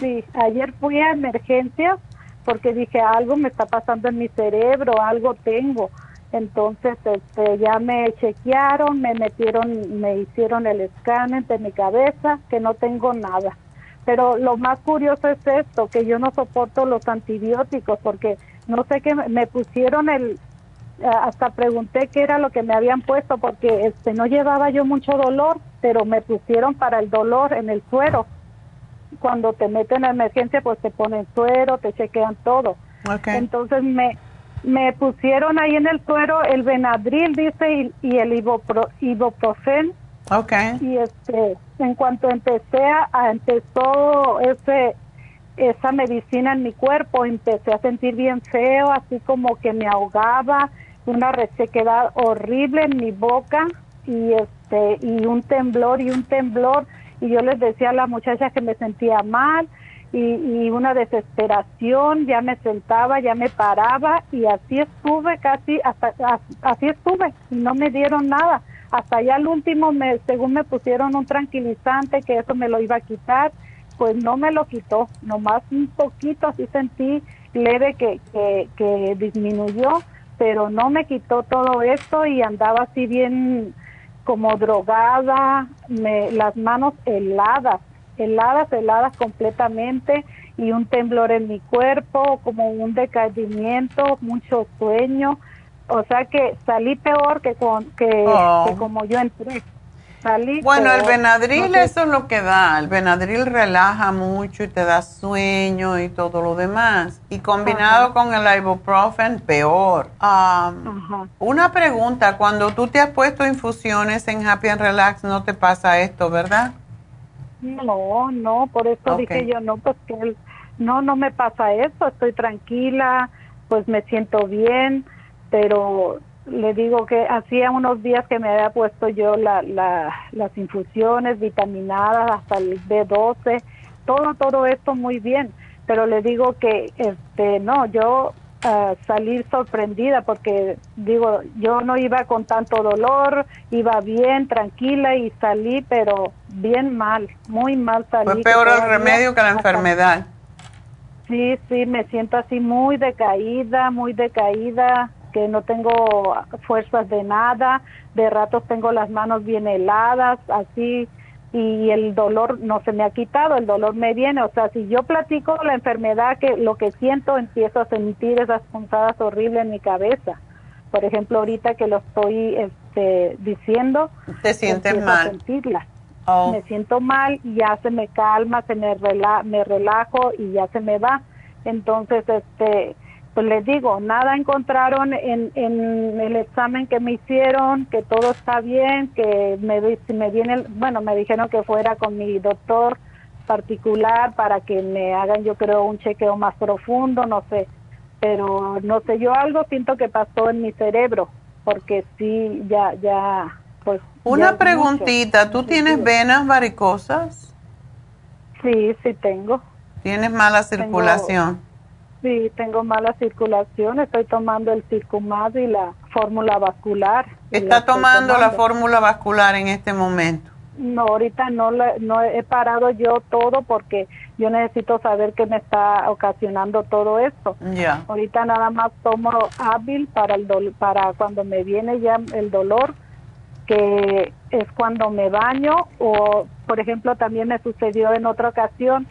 sí, ayer fui a emergencias porque dije algo me está pasando en mi cerebro, algo tengo entonces este, ya me chequearon, me metieron, me hicieron el escáner de mi cabeza, que no tengo nada. Pero lo más curioso es esto, que yo no soporto los antibióticos porque no sé qué me pusieron el hasta pregunté qué era lo que me habían puesto porque este no llevaba yo mucho dolor, pero me pusieron para el dolor en el suero. Cuando te meten en emergencia pues te ponen suero, te chequean todo. Entonces me me pusieron ahí en el suero el Benadryl, dice, y, el ibopro, ibuprofen. Okay. Y este, en cuanto empecé a, empezó ese esa medicina en mi cuerpo, empecé a sentir bien feo, así como que me ahogaba, una resequedad horrible en mi boca y este y un temblor y un temblor y yo les decía a la muchacha que me sentía mal y, una desesperación, ya me sentaba, ya me paraba y así estuve casi, hasta así estuve y no me dieron nada. Hasta ya al último, me, según me pusieron un tranquilizante que eso me lo iba a quitar, pues no me lo quitó, nomás un poquito así sentí leve que, que, que disminuyó, pero no me quitó todo esto y andaba así bien como drogada, me, las manos heladas, heladas, heladas completamente y un temblor en mi cuerpo, como un decaimiento, mucho sueño. O sea que salí peor que, con, que, oh. como yo entré. Bueno, el Benadryl eso es lo que da. El Benadryl relaja mucho y te da sueño y todo lo demás. Y combinado con el ibuprofen, peor. una pregunta, cuando tú te has puesto infusiones en Happy and Relax, no te pasa esto, ¿verdad? No, no, por eso dije yo, no, pues que no, no me pasa eso, estoy tranquila, pues me siento bien, pero le digo que hacía unos días que me había puesto yo la, las infusiones vitaminadas hasta el B12, todo, todo esto muy bien, pero le digo que, este, no, yo uh, salí sorprendida porque digo, yo no iba con tanto dolor, iba bien, tranquila y salí, pero bien mal, muy mal salí. Fue peor el remedio que la enfermedad. Sí, sí, me siento así muy decaída, muy decaída, que no tengo fuerzas de nada, de ratos tengo las manos bien heladas, así, y el dolor no se me ha quitado, el dolor me viene, o sea, si yo platico la enfermedad, que lo que siento, empiezo a sentir esas punzadas horribles en mi cabeza. Por ejemplo, ahorita que lo estoy este, diciendo, te sientes mal. sentirla. Oh. Me siento mal y ya se me calma, se me, me relajo y ya se me va. Entonces, este, pues les digo, nada encontraron en, en el examen que me hicieron, que todo está bien, que me, me viene, bueno, me dijeron que fuera con mi doctor particular para que me hagan, yo creo, un chequeo más profundo, no sé, pero no sé, yo algo siento que pasó en mi cerebro, porque sí, ya, ya, pues. Una preguntita, ¿tú tienes venas varicosas? Sí, sí tengo. ¿Tienes mala circulación? Sí, tengo mala circulación. Estoy tomando el Circumad y la fórmula vascular. ¿Está tomando, la fórmula vascular en este momento? No, ahorita no, no he parado yo todo porque yo necesito saber qué me está ocasionando todo esto. Ya. Ahorita nada más tomo hábil para el para cuando me viene ya el dolor, que es cuando me baño o, por ejemplo, también me sucedió en otra ocasión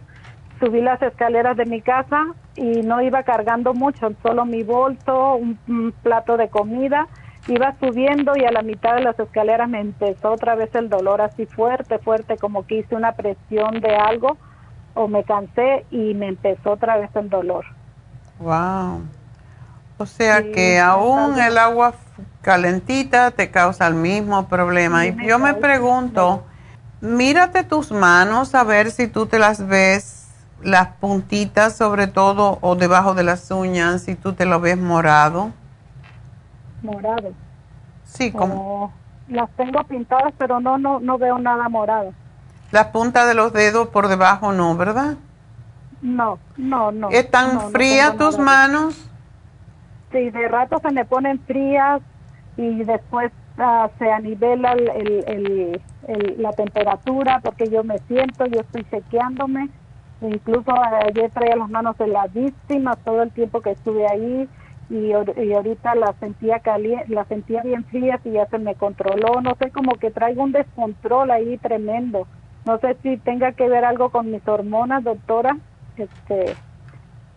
subí las escaleras de mi casa y no iba cargando mucho, solo mi bolso, un, plato de comida. Iba subiendo y a la mitad de las escaleras me empezó otra vez el dolor así fuerte, fuerte, como que hice una presión de algo o me cansé y me empezó otra vez el dolor. Wow. O sea que aún el agua calentita te causa el mismo problema. y yo me pregunto, mírate tus manos a ver si tú te las ves las puntitas sobre todo o debajo de las uñas si tú te lo ves morado. Morado. Sí, como las tengo pintadas, pero no no no veo nada morado. Las puntas de los dedos por debajo no, ¿verdad? No, no, no. ¿Están frías tus manos? Sí, de rato se me ponen frías y después uh, se anivela el, el, la temperatura porque yo me siento, yo estoy chequeándome Incluso ayer traía las manos heladísimas todo el tiempo que estuve ahí y, y ahorita la sentía caliente, la sentía bien fría y ya se me controló. No sé, como que traigo un descontrol ahí tremendo. No sé si tenga que ver algo con mis hormonas, doctora, este,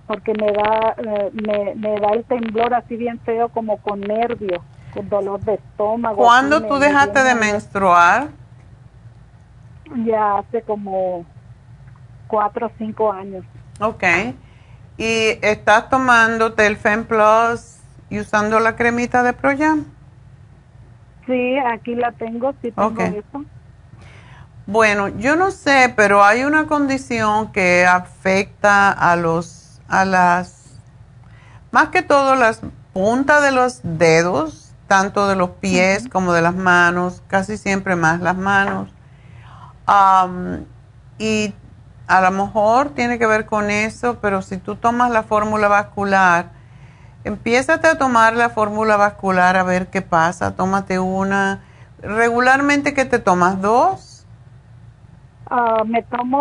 porque me da, eh, me, me da el temblor así bien feo como con nervio, con dolor de estómago. ¿Cuándo tú dejaste de menstruar? Ya hace como cuatro o cinco años. Ok. ¿Y estás tomando Telfen Plus y usando la cremita de Proyam? Sí, aquí la tengo, sí tengo eso. Bueno, yo no sé, pero hay una condición que afecta a los, a las, más que todo las puntas de los dedos, tanto de los pies como de las manos, casi siempre más las manos. y a lo mejor tiene que ver con eso, pero si tú tomas la fórmula vascular, empiézate a tomar la fórmula vascular a ver qué pasa. Tómate una. ¿Regularmente que te tomas dos? Ah, me tomo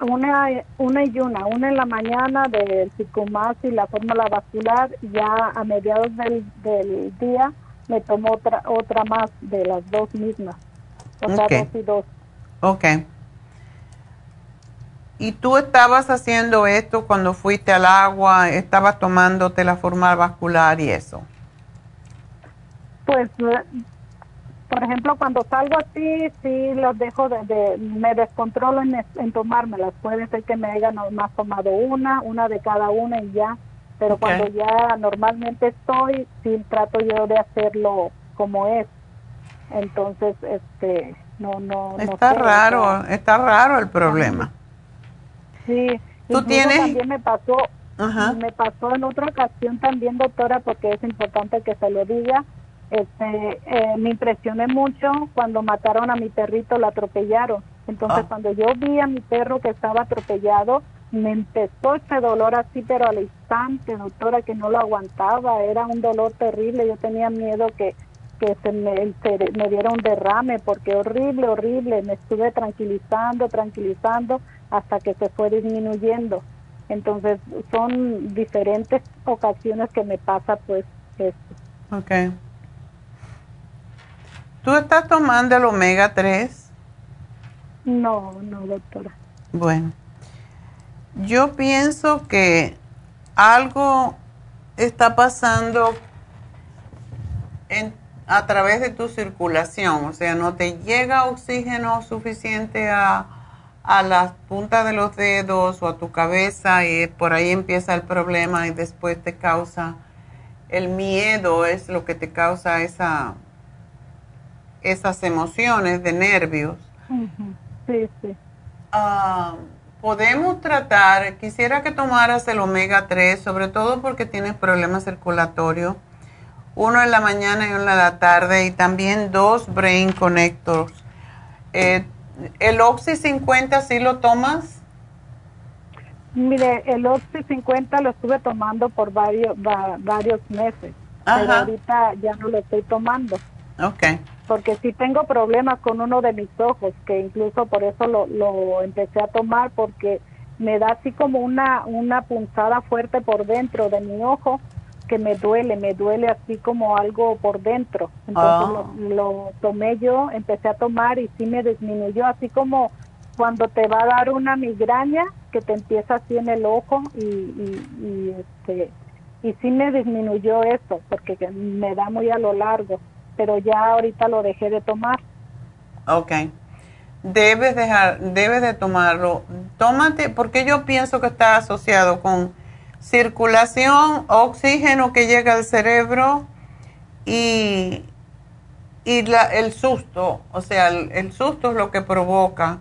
una, una y una, una en la mañana del Cicumás y la fórmula vascular, ya a mediados del, del día me tomo otra otra más de las dos mismas, o sea, dos y dos. Ok. ¿Y tú estabas haciendo esto cuando fuiste al agua? ¿Estabas tomándote la forma vascular y eso? Pues por ejemplo, cuando salgo así, sí los dejo de, me descontrolo en, en tomármelas. Puede ser que me haya nomás tomado una, una de cada una y ya. Pero cuando ya normalmente estoy, sí trato yo de hacerlo como es. Entonces, este, no, no. Está raro, está raro el problema. Sí. ¿Tú tienes? También me pasó, me pasó en otra ocasión también, doctora, porque es importante que se lo diga este, eh, me impresioné mucho cuando mataron a mi perrito, lo atropellaron. Entonces, ah. cuando yo vi a mi perro que estaba atropellado, me empezó ese dolor así, pero al instante, doctora, que no lo aguantaba. Era un dolor terrible. Yo tenía miedo que, que se me, me diera un derrame, porque horrible, horrible. Me estuve tranquilizando, tranquilizando, hasta que se fue disminuyendo. Entonces, son diferentes ocasiones que me pasa, pues, esto. Okay. ¿Tú estás tomando el omega 3? No, no, doctora. Bueno, yo pienso que algo está pasando a través de tu circulación, o sea, no te llega oxígeno suficiente a, a las puntas de los dedos o a tu cabeza y por ahí empieza el problema y después te causa el miedo, es lo que te causa esa esas emociones de nervios. Sí, sí. Ah, podemos tratar, quisiera que tomaras el omega 3, sobre todo porque tienes problemas circulatorios, uno en la mañana y uno en la tarde, y también dos brain connectors. Eh, ¿El Oxy 50 sí lo tomas? Mire, el Oxy 50 lo estuve tomando por varios, varios meses, pero ahorita ya no lo estoy tomando. Ok porque sí tengo problemas con uno de mis ojos, que incluso por eso lo, lo empecé a tomar, porque me da así como una, una punzada fuerte por dentro de mi ojo, que me duele, me duele así como algo por dentro. Entonces ah. lo, tomé yo, empecé a tomar y sí me disminuyó, así como cuando te va a dar una migraña que te empieza así en el ojo y, y, y este y sí me disminuyó eso porque me da muy a lo largo pero ya ahorita lo dejé de tomar. Ok. Debes dejar, debes de tomarlo. Tómate, porque yo pienso que está asociado con circulación, oxígeno que llega al cerebro y, y la, el susto. O sea, el, susto es lo que provoca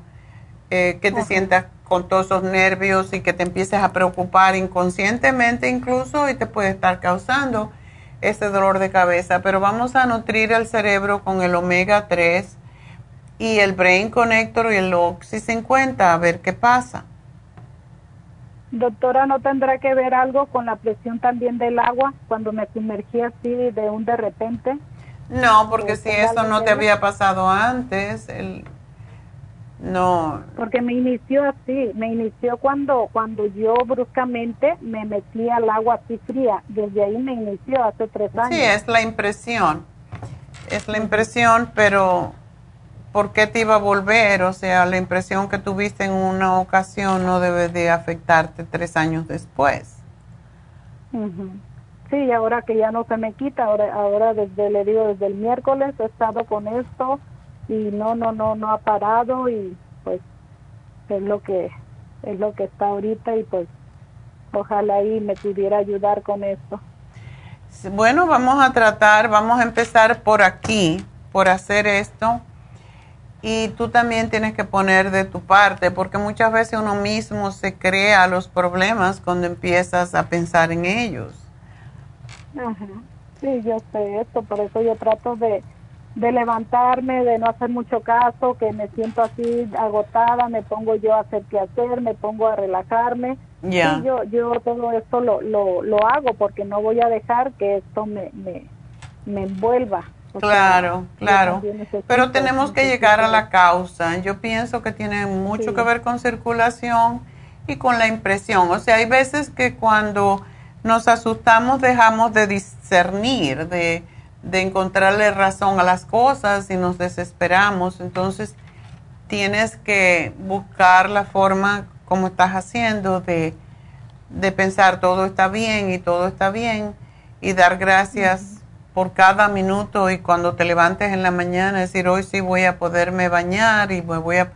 eh, que te sientas con todos esos nervios y que te empieces a preocupar inconscientemente incluso y te puede estar causando ese dolor de cabeza, pero vamos a nutrir el cerebro con el omega 3 y el Brain Connector y el Oxy 50, a ver qué pasa. Doctora, ¿no tendrá que ver algo con la presión también del agua cuando me sumergí así de un de repente? No, porque si eso no te había pasado antes, el, no. Porque me inició así, me inició cuando cuando yo bruscamente me metí al agua así fría. Desde ahí me inició hace tres años. Sí, es la impresión. Es la impresión, pero ¿por qué te iba a volver? O sea, la impresión que tuviste en una ocasión no debe de afectarte tres años después. Sí, ahora que ya no se me quita, ahora, ahora desde, le digo, desde el miércoles he estado con esto y no no no no ha parado y pues es lo que es lo que está ahorita y pues ojalá y me pudiera ayudar con esto. Bueno, vamos a tratar, vamos a empezar por aquí, por hacer esto. Y tú también tienes que poner de tu parte, porque muchas veces uno mismo se crea los problemas cuando empiezas a pensar en ellos. Ajá. Sí, yo sé esto, por eso yo trato de, de levantarme, de no hacer mucho caso, que me siento así agotada, me pongo yo a hacer qué hacer, me pongo a relajarme. Ya. yo, yo todo esto lo, lo, lo hago porque no voy a dejar que esto me, me, me envuelva. Claro, claro. Pero tenemos que llegar a la causa. Yo pienso que tiene mucho que ver con circulación y con la impresión. O sea, hay veces que cuando nos asustamos dejamos de discernir, de de encontrarle razón a las cosas y nos desesperamos. Entonces, tienes que buscar la forma como estás haciendo de, pensar todo está bien y todo está bien y dar gracias por cada minuto y cuando te levantes en la mañana decir hoy sí voy a poderme bañar y me voy a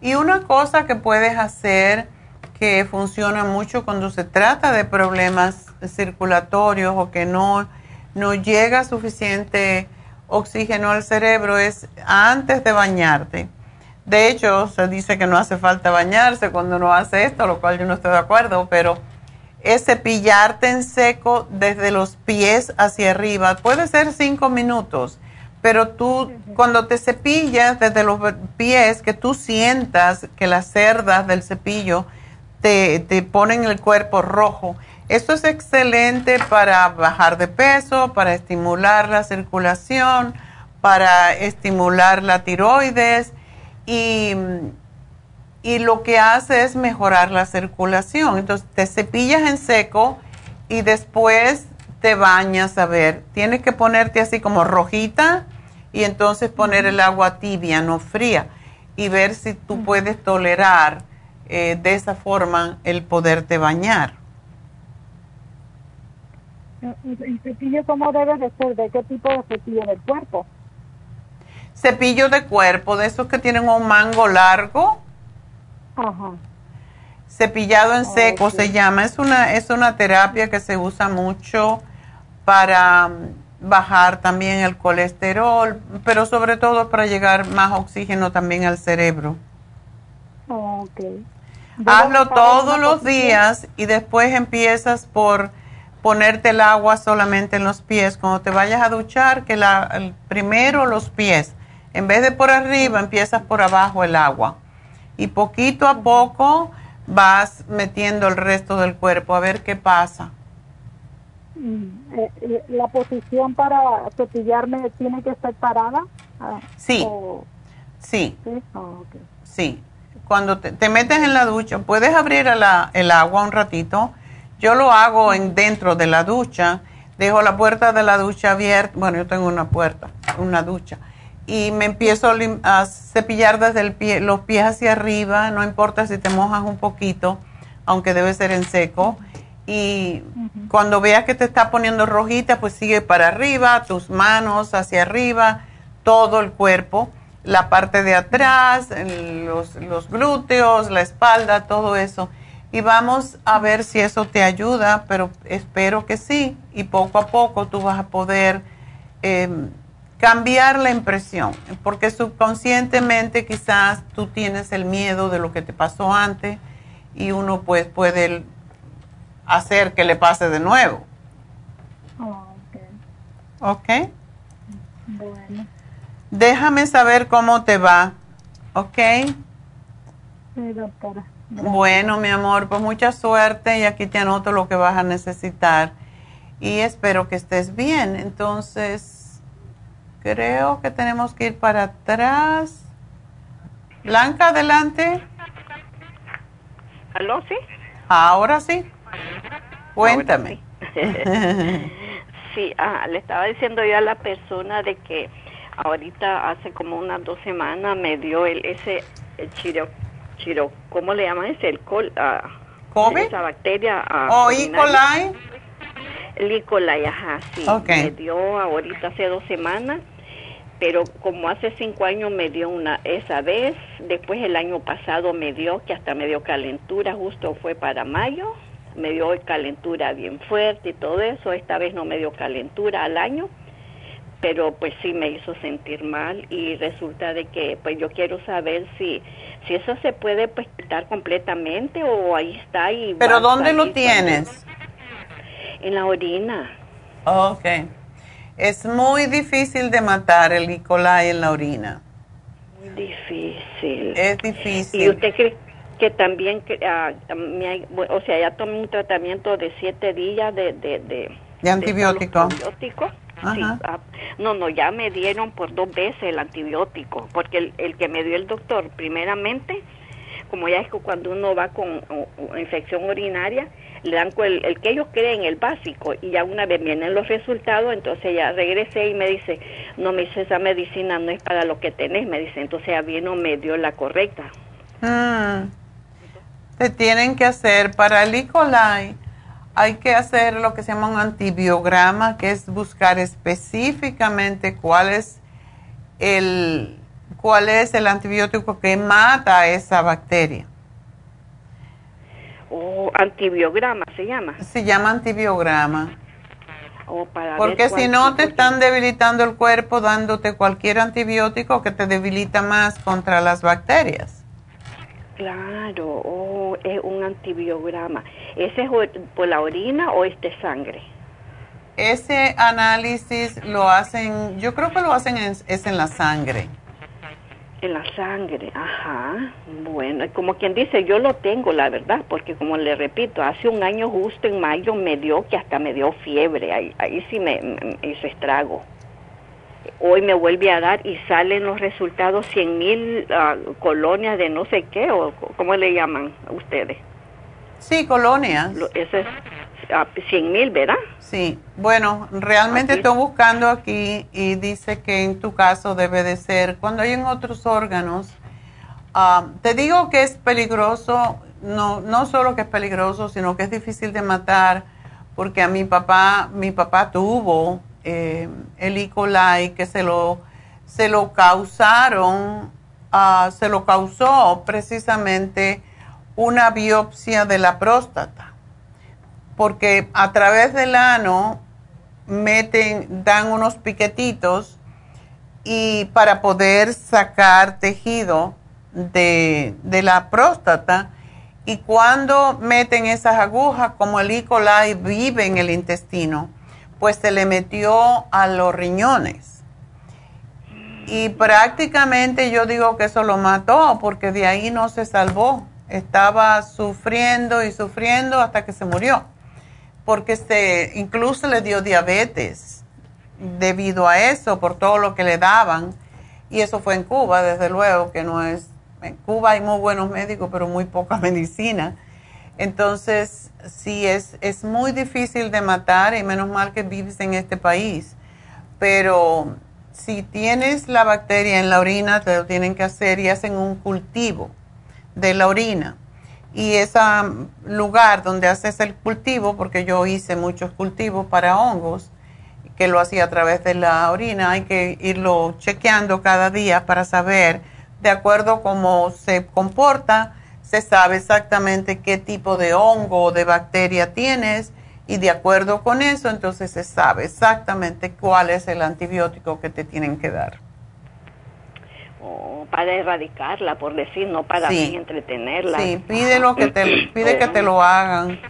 y una cosa que puedes hacer que funciona mucho cuando se trata de problemas circulatorios o que no no llega suficiente oxígeno al cerebro es antes de bañarte. De hecho, se dice que no hace falta bañarse cuando uno hace esto, lo cual yo no estoy de acuerdo, pero es cepillarte en seco desde los pies hacia arriba. Puede ser cinco minutos, pero tú cuando te cepillas desde los pies, que tú sientas que las cerdas del cepillo te, te ponen el cuerpo rojo. Esto es excelente para bajar de peso, para estimular la circulación, para estimular la tiroides y y lo que hace es mejorar la circulación. Entonces te cepillas en seco y después te bañas a ver. Tienes que ponerte así como rojita y entonces poner el agua tibia, no fría, y ver si tú puedes tolerar eh, de esa forma el poderte bañar. ¿Y cepillo cómo debe de ser? ¿De qué tipo de cepillo del cuerpo? Cepillo de cuerpo, de esos que tienen un mango largo Cepillado en seco se llama. Es una, es una terapia que se usa mucho para mm, bajar también el colesterol, pero sobre todo para llegar más oxígeno también al cerebro. Hazlo todos los días y después empiezas por ponerte el agua solamente en los pies. Cuando te vayas a duchar, que la, primero los pies. En vez de por arriba, empiezas por abajo el agua y poquito a poco vas metiendo el resto del cuerpo a ver qué pasa. Mm, eh, eh, ¿La posición para cepillarme tiene que estar parada? Ah, sí. Sí. Oh, ¿Sí? Cuando te, metes en la ducha, puedes abrir el agua un ratito. Yo lo hago en dentro de la ducha. Dejo la puerta de la ducha abierta. Bueno, yo tengo una puerta, una ducha y me empiezo a, cepillar desde el pie, los pies hacia arriba, no importa si te mojas un poquito, aunque debe ser en seco. Y cuando veas que te está poniendo rojita, pues sigue para arriba, tus manos hacia arriba, todo el cuerpo, la parte de atrás, los, los glúteos, la espalda, todo eso. Y vamos a ver si eso te ayuda, pero espero que sí. Y poco a poco tú vas a poder... Eh, cambiar la impresión, porque subconscientemente quizás tú tienes el miedo de lo que te pasó antes y uno pues puede hacer que le pase de nuevo. Oh, ok. Bueno. Déjame saber cómo te va, ¿ok? Sí, doctora. Bueno, mi amor, pues mucha suerte y aquí te anoto lo que vas a necesitar y espero que estés bien. Entonces, Creo que tenemos que ir para atrás. Blanca, adelante. ¿Aló, sí? Ahora sí. Cuéntame. *laughs* sí, ah, le estaba diciendo yo a la persona de que ahorita hace como unas dos semanas me dio el ese el chiro, chiro ¿cómo le llaman ese? El col, uh, Esa bacteria. Uh, ¿O E. coli? El E. coli, ajá, sí. Me dio ahorita hace dos semanas pero como hace cinco años me dio una esa vez, después el año pasado me dio, que hasta me dio calentura, justo fue para mayo, me dio calentura bien fuerte y todo eso, esta vez no me dio calentura al año, pero pues sí me hizo sentir mal y resulta de que pues yo quiero saber si si eso se puede pues quitar completamente o ahí está y Pero ¿dónde lo tienes? En la orina. okay. Es muy difícil de matar el E. coli en la orina. Muy difícil. Es difícil. ¿Y usted cree que también, uh, o sea, ya tomé un tratamiento de siete días de... De, de, antibiótico. antibiótico. Sí, ah, no, no, ya me dieron por dos veces el antibiótico, porque el, el que me dio el doctor, primeramente, como ya es que cuando uno va con infección urinaria, le dan el, el, que ellos creen, el básico, y ya una vez vienen los resultados, entonces ya regresé y me dice, no, me dice, esa medicina no es para lo que tenés, me dice, entonces ya vino, me dio la correcta. Mm. Te tienen que hacer para el E. coli, hay que hacer lo que se llama un antibiograma, que es buscar específicamente cuál es el, cuál es el antibiótico que mata a esa bacteria. O antibiograma se llama. Se llama antibiograma. Porque si no te están debilitando el cuerpo dándote cualquier antibiótico que te debilita más contra las bacterias. Claro, oh, es un antibiograma. ¿Ese es por la orina o es de sangre? Ese análisis lo hacen, yo creo que lo hacen es en la sangre. En la sangre, ajá. Bueno, como quien dice, yo lo tengo, la verdad, porque como le repito, hace un año justo en mayo me dio que hasta me dio fiebre, ahí, ahí sí me, hizo estrago. Hoy me vuelve a dar y salen los resultados 100 mil ah, colonias de no sé qué, o ¿cómo le llaman ustedes? Sí, colonias. Eso es 100 mil, ¿verdad? Sí, bueno, realmente estoy buscando aquí y dice que en tu caso debe de ser, cuando hay en otros órganos, ah, te digo que es peligroso, no, no solo que es peligroso, sino que es difícil de matar, porque a mi papá, mi papá tuvo eh, el E. coli que se lo, se lo causaron, uh, se lo causó precisamente una biopsia de la próstata porque a través del ano meten, dan unos piquetitos y para poder sacar tejido de, la próstata y cuando meten esas agujas, como el E. coli vive en el intestino, pues se le metió a los riñones. Y prácticamente yo digo que eso lo mató porque de ahí no se salvó. Estaba sufriendo y sufriendo hasta que se murió porque se, incluso le dio diabetes debido a eso, por todo lo que le daban. Y eso fue en Cuba, desde luego, que no es... En Cuba hay muy buenos médicos, pero muy poca *laughs* medicina. Entonces, sí, es, es muy difícil de matar y menos mal que vives en este país. Pero si tienes la bacteria en la orina, te lo tienen que hacer y hacen un cultivo de la orina y ese lugar donde haces el cultivo, porque yo hice muchos cultivos para hongos, que lo hacía a través de la orina, hay que irlo chequeando cada día para saber, de acuerdo cómo se comporta, se sabe exactamente qué tipo de hongo o de bacteria tienes y de acuerdo con eso, entonces se sabe exactamente cuál es el antibiótico que te tienen que dar para erradicarla, por decir, no para entretenerla. Sí, pide, lo que te, *clears throat* pide que te lo hagan,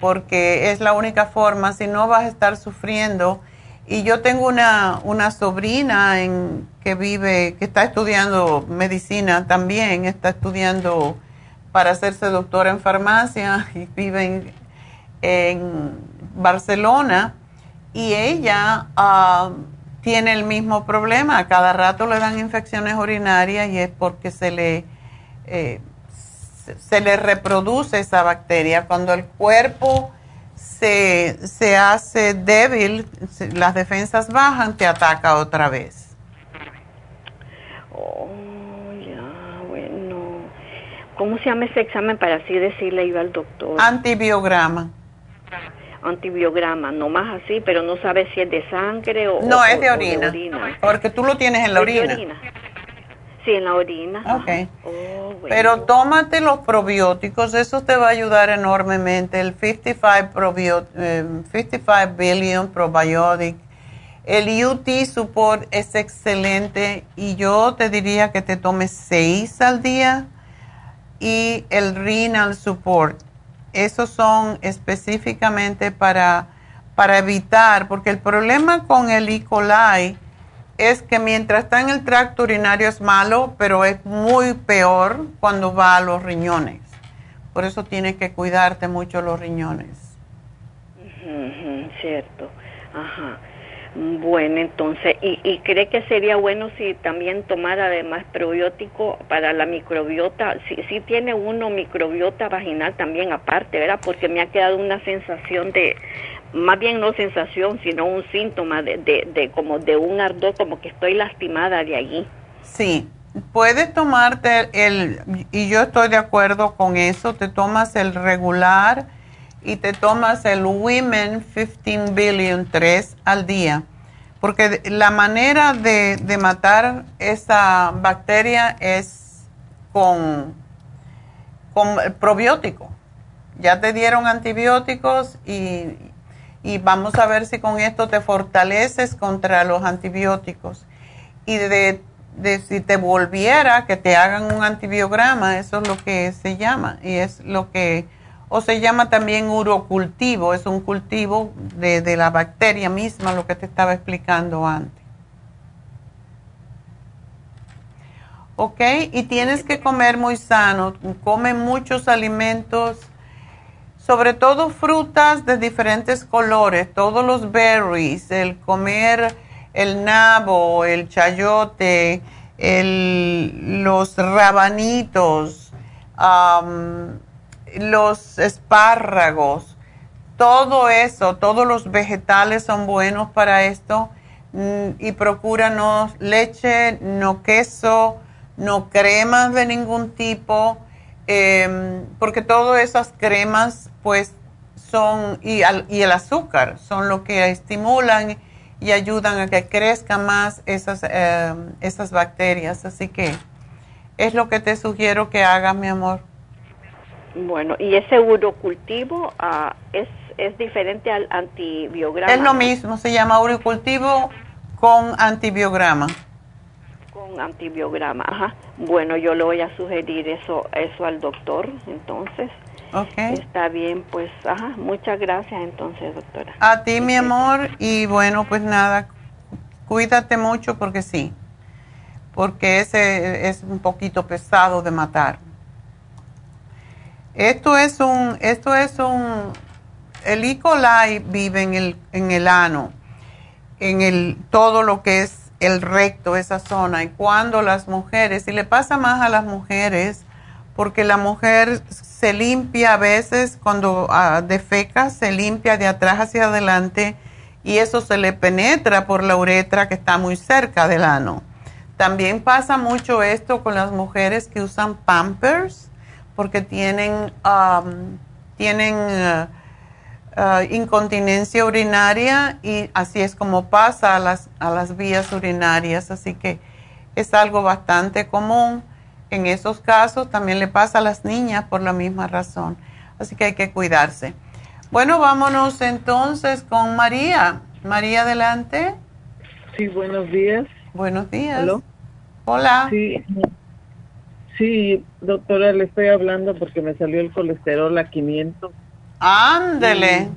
porque es la única forma, si no vas a estar sufriendo. Y yo tengo una, una sobrina en, que vive, que está estudiando medicina también, está estudiando para hacerse doctora en farmacia y vive en, en Barcelona. Y ella... Uh, tiene el mismo problema. A cada rato le dan infecciones urinarias y es porque se le, eh, se, le reproduce esa bacteria. Cuando el cuerpo se, se hace débil, las defensas bajan, te ataca otra vez. Oh, ya, bueno. ¿Cómo se llama ese examen para así decirle iba al doctor? Antibiograma antibiograma, no más así, pero no sabes si es de sangre o... No, es de orina, porque tú lo tienes en la orina. Sí, en la orina. Ok. Oh, pero tómate los probióticos, eso te va a ayudar enormemente. El 55, 55 eh, Billion Probiotic. El UT Support es excelente y yo te diría que te tomes 6 al día. Y el Renal Support esos son específicamente para, para evitar, porque el problema con el E. coli es que mientras está en el tracto urinario es malo, pero es muy peor cuando va a los riñones. Por eso tienes que cuidarte mucho los riñones. cierto. Ajá. Bueno, entonces, ¿y, ¿y, cree que sería bueno si también tomara además probiótico para la microbiota? Si, si tiene uno microbiota vaginal también aparte, ¿verdad? Porque me ha quedado una sensación de, más bien no sensación, sino un síntoma de, de, de como de un ardor, como que estoy lastimada de allí. Sí, puedes tomarte el, y yo estoy de acuerdo con eso, te tomas el regular y te tomas el Women 15 Billion 3 al día. Porque la manera de, de matar esa bacteria es con, con probiótico. Ya te dieron antibióticos y, y vamos a ver si con esto te fortaleces contra los antibióticos. Y de, de, si te volviera que te hagan un antibiograma, eso es lo que se llama y es lo que, o se llama también urocultivo, es un cultivo de, de la bacteria misma, lo que te estaba explicando antes. ¿Ok? Y tienes que comer muy sano, come muchos alimentos sobre todo frutas de diferentes colores, todos los berries, el comer el nabo, el chayote, los rabanitos, los espárragos, todo eso, todos los vegetales son buenos para esto mm, y procura no leche, no queso, no cremas de ningún tipo Em, porque todas esas cremas pues son, y, el azúcar son lo que estimulan y ayudan a que crezcan más esas, em, esas bacterias. Así que es lo que te sugiero que hagas, mi amor. Bueno, ¿y ese urocultivo ah, es, es diferente al antibiograma? Es lo mismo, se llama urocultivo con antibiograma con antibiograma. Ajá. Bueno, yo le voy a sugerir eso, eso al doctor, entonces. Okay. Está bien, pues, ajá, muchas gracias entonces, doctora. A ti, mi amor, y bueno, pues nada, cuídate mucho porque sí, porque ese es un poquito pesado de matar. Esto es un, esto es un, el E. coli vive en el, en el ano, en el, todo lo que es el recto, esa zona. Y cuando las mujeres, y le pasa más a las mujeres, porque la mujer se limpia a veces cuando uh, defeca, se limpia de atrás hacia adelante y eso se le penetra por la uretra que está muy cerca del ano. También pasa mucho esto con las mujeres que usan pampers porque tienen, tienen uh, Uh, incontinencia urinaria y así es como pasa a las, a las vías urinarias. Así que es algo bastante común. En esos casos también le pasa a las niñas por la misma razón. Así que hay que cuidarse. Bueno, vámonos entonces con María. María, adelante. Sí, buenos días. Buenos días. Hola. Sí, sí, doctora, le estoy hablando porque me salió el colesterol a 500 Ándele.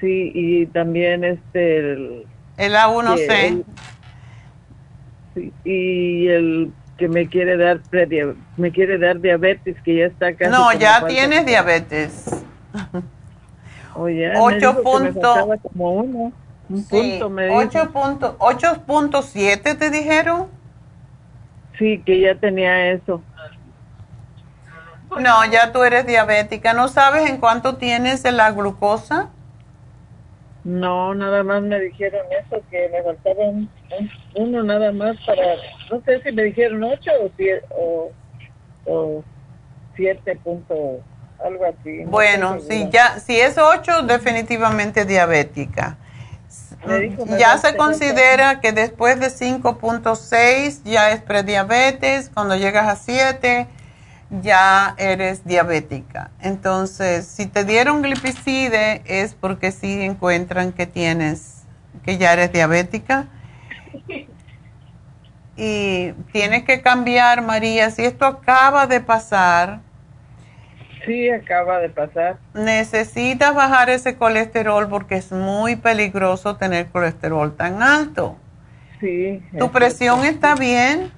Sí, y también este el, el A1C. sí, y el que me quiere dar me quiere dar diabetes que ya está casi No, ya tienes diabetes. *laughs* Oye, 8 puntos. Como uno, un sí, punto me 8.7 te dijeron. Sí, que ya tenía eso. No, ya tú eres diabética. ¿No sabes en cuánto tienes la glucosa? No, nada más me dijeron eso, que me faltaba uno nada más para, no sé si me dijeron ocho o siete, o, siete puntos, algo así. bueno, si ya, si es ocho, definitivamente diabética. Ya se considera que después de 5.6 ya es prediabetes, cuando llegas a 7 ya eres diabética. Entonces, si te dieron glipicide es porque sí encuentran que tienes, que ya eres diabética. *laughs* Y tienes que cambiar, María, si esto acaba de pasar. Sí, acaba de pasar. Necesitas bajar ese colesterol porque es muy peligroso tener colesterol tan alto. Sí. ¿Tu presión está bien?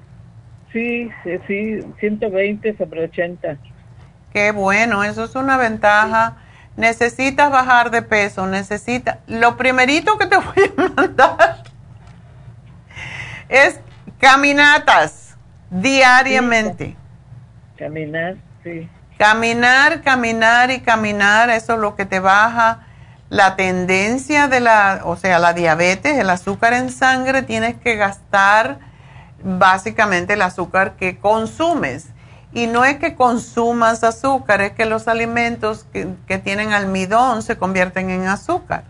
Sí, sí, 120 sobre 80. Qué bueno, eso es una ventaja. Necesitas bajar de peso, necesitas... Lo primerito que te *laughs* voy a mandar es caminatas diariamente. caminar, sí. Caminar, caminar y caminar, eso es lo que te baja la tendencia de la, o sea, la diabetes, el azúcar en sangre, tienes que gastar básicamente el azúcar que consumes. Y no es que consumas azúcar, es que los alimentos que, tienen almidón se convierten en azúcar.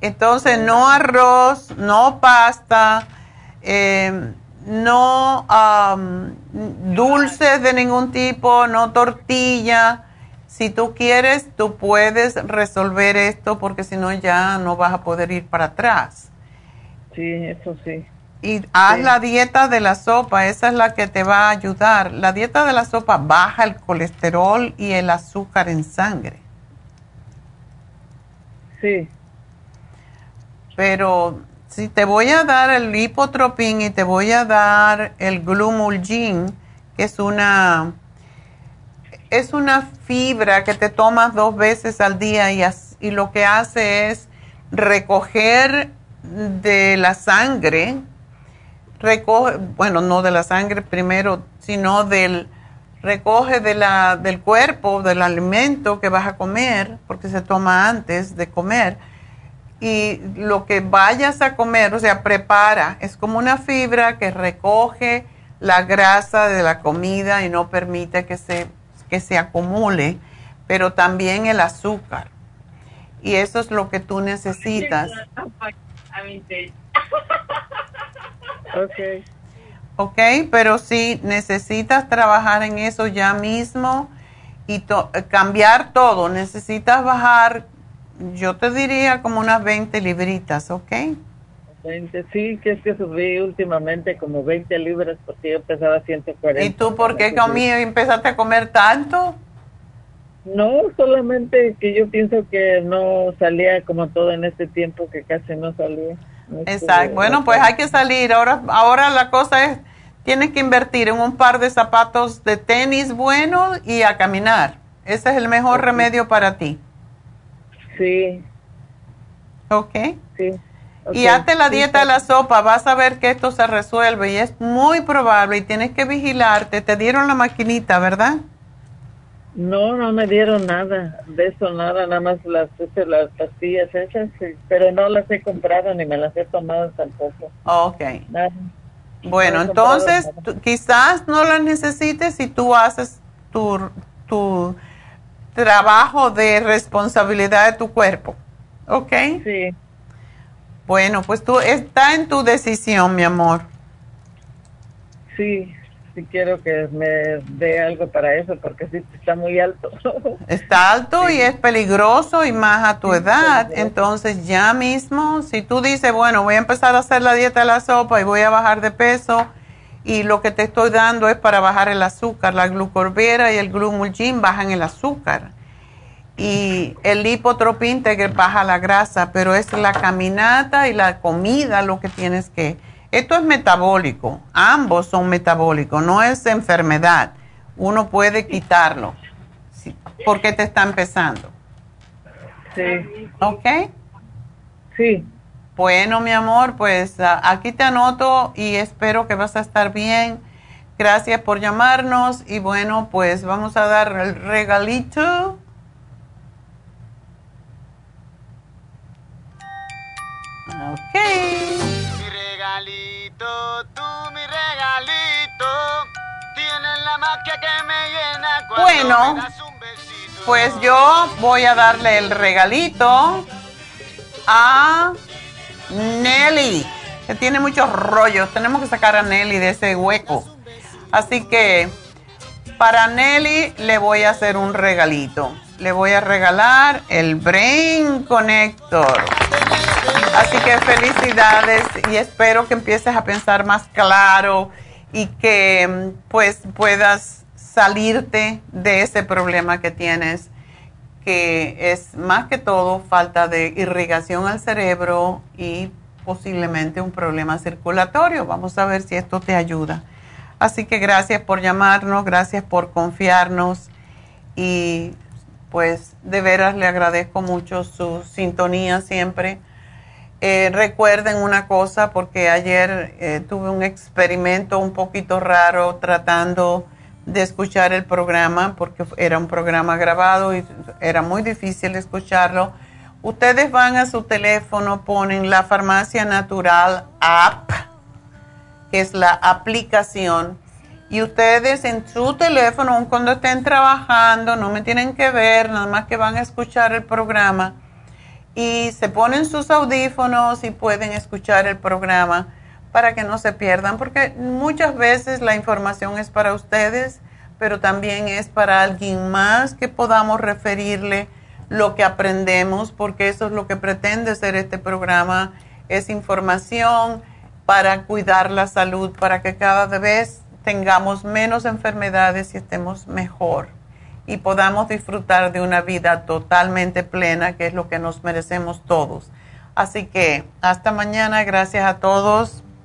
Entonces, no arroz, no pasta, eh, no dulces de ningún tipo, no tortilla. Si tú quieres, tú puedes resolver esto porque si no ya no vas a poder ir para atrás. Sí, eso sí. Y haz la dieta de la sopa, esa es la que te va a ayudar. La dieta de la sopa baja el colesterol y el azúcar en sangre. Sí. Pero si te voy a dar el lipotropin y te voy a dar el glumulgin, que es una es una fibra que te tomas dos veces al día y, y lo que hace es recoger de la sangre recoge, bueno, no de la sangre primero, sino del, recoge de la, del cuerpo, del alimento que vas a comer, porque se toma antes de comer, y lo que vayas a comer, o sea, prepara, es como una fibra que recoge la grasa de la comida y no permite que se, que se acumule, pero también el azúcar. Y eso es lo que tú necesitas. Ok. Ok, pero si necesitas trabajar en eso ya mismo y cambiar todo, necesitas bajar, yo te diría como unas 20 libritas, ¿ok? 20, sí, que es que subí últimamente como 20 libras porque yo pesaba 140. ¿Y tú por qué conmigo empezaste a comer tanto? No, solamente que yo pienso que no salía como todo en este tiempo que casi no salía. Exacto. Bueno, pues hay que salir. Ahora, ahora la cosa es, tienes que invertir en un par de zapatos de tenis buenos y a caminar. Ese es el mejor remedio para ti. Sí. Ok. Sí. Y hazte la dieta de la sopa, vas a ver que esto se resuelve y es muy probable y tienes que vigilarte. Te dieron la maquinita, ¿verdad? No, no me dieron nada, de eso nada, nada más las, las pastillas esas, pero no las he comprado ni me las he tomado tampoco. Ok. Bueno, entonces quizás no las necesites si tú haces tu, tu trabajo de responsabilidad de tu cuerpo. ¿Ok? Sí. Bueno, pues tú está en tu decisión, mi amor. Sí, si quiero que me dé algo para eso, porque sí está muy alto. *laughs* Está alto y es peligroso y más a tu edad. Entonces ya mismo, si tú dices, bueno, voy a empezar a hacer la dieta de la sopa y voy a bajar de peso y lo que te estoy dando es para bajar el azúcar, la glucorvera y el glumulgin bajan el azúcar. Y el lipotropin te baja la grasa, pero es la caminata y la comida lo que tienes que esto es metabólico, ambos son metabólicos, no es enfermedad. Uno puede quitarlo porque te está empezando. Sí. ¿Ok? Sí. Bueno, mi amor, pues aquí te anoto y espero que vas a estar bien. Gracias por llamarnos y bueno, pues vamos a dar el regalito. Ok tú mi regalito, tienes la magia que me llena Bueno, pues yo voy a darle el regalito a Nelly, que tiene muchos rollos. Tenemos que sacar a Nelly de ese hueco. Así que para Nelly le voy a hacer un regalito. Le voy a regalar el Brain Connector. Así que felicidades y espero que empieces a pensar más claro y que pues puedas salirte de ese problema que tienes, que es más que todo falta de irrigación al cerebro y posiblemente un problema circulatorio. Vamos a ver si esto te ayuda. Así que gracias por llamarnos, gracias por confiarnos y pues de veras le agradezco mucho su sintonía siempre eh, recuerden una cosa, porque ayer eh, tuve un experimento un poquito raro tratando de escuchar el programa, porque era un programa grabado y era muy difícil escucharlo. Ustedes van a su teléfono, ponen la Farmacia Natural App, que es la aplicación, Y ustedes en su teléfono, cuando estén trabajando, no me tienen que ver, nada más que van a escuchar el programa. Y se ponen sus audífonos y pueden escuchar el programa para que no se pierdan, porque muchas veces la información es para ustedes, pero también es para alguien más que podamos referirle lo que aprendemos, porque eso es lo que pretende ser este programa, es información para cuidar la salud, para que cada vez tengamos menos enfermedades y estemos mejor y podamos disfrutar de una vida totalmente plena, que es lo que nos merecemos todos. Así que hasta mañana, gracias a todos,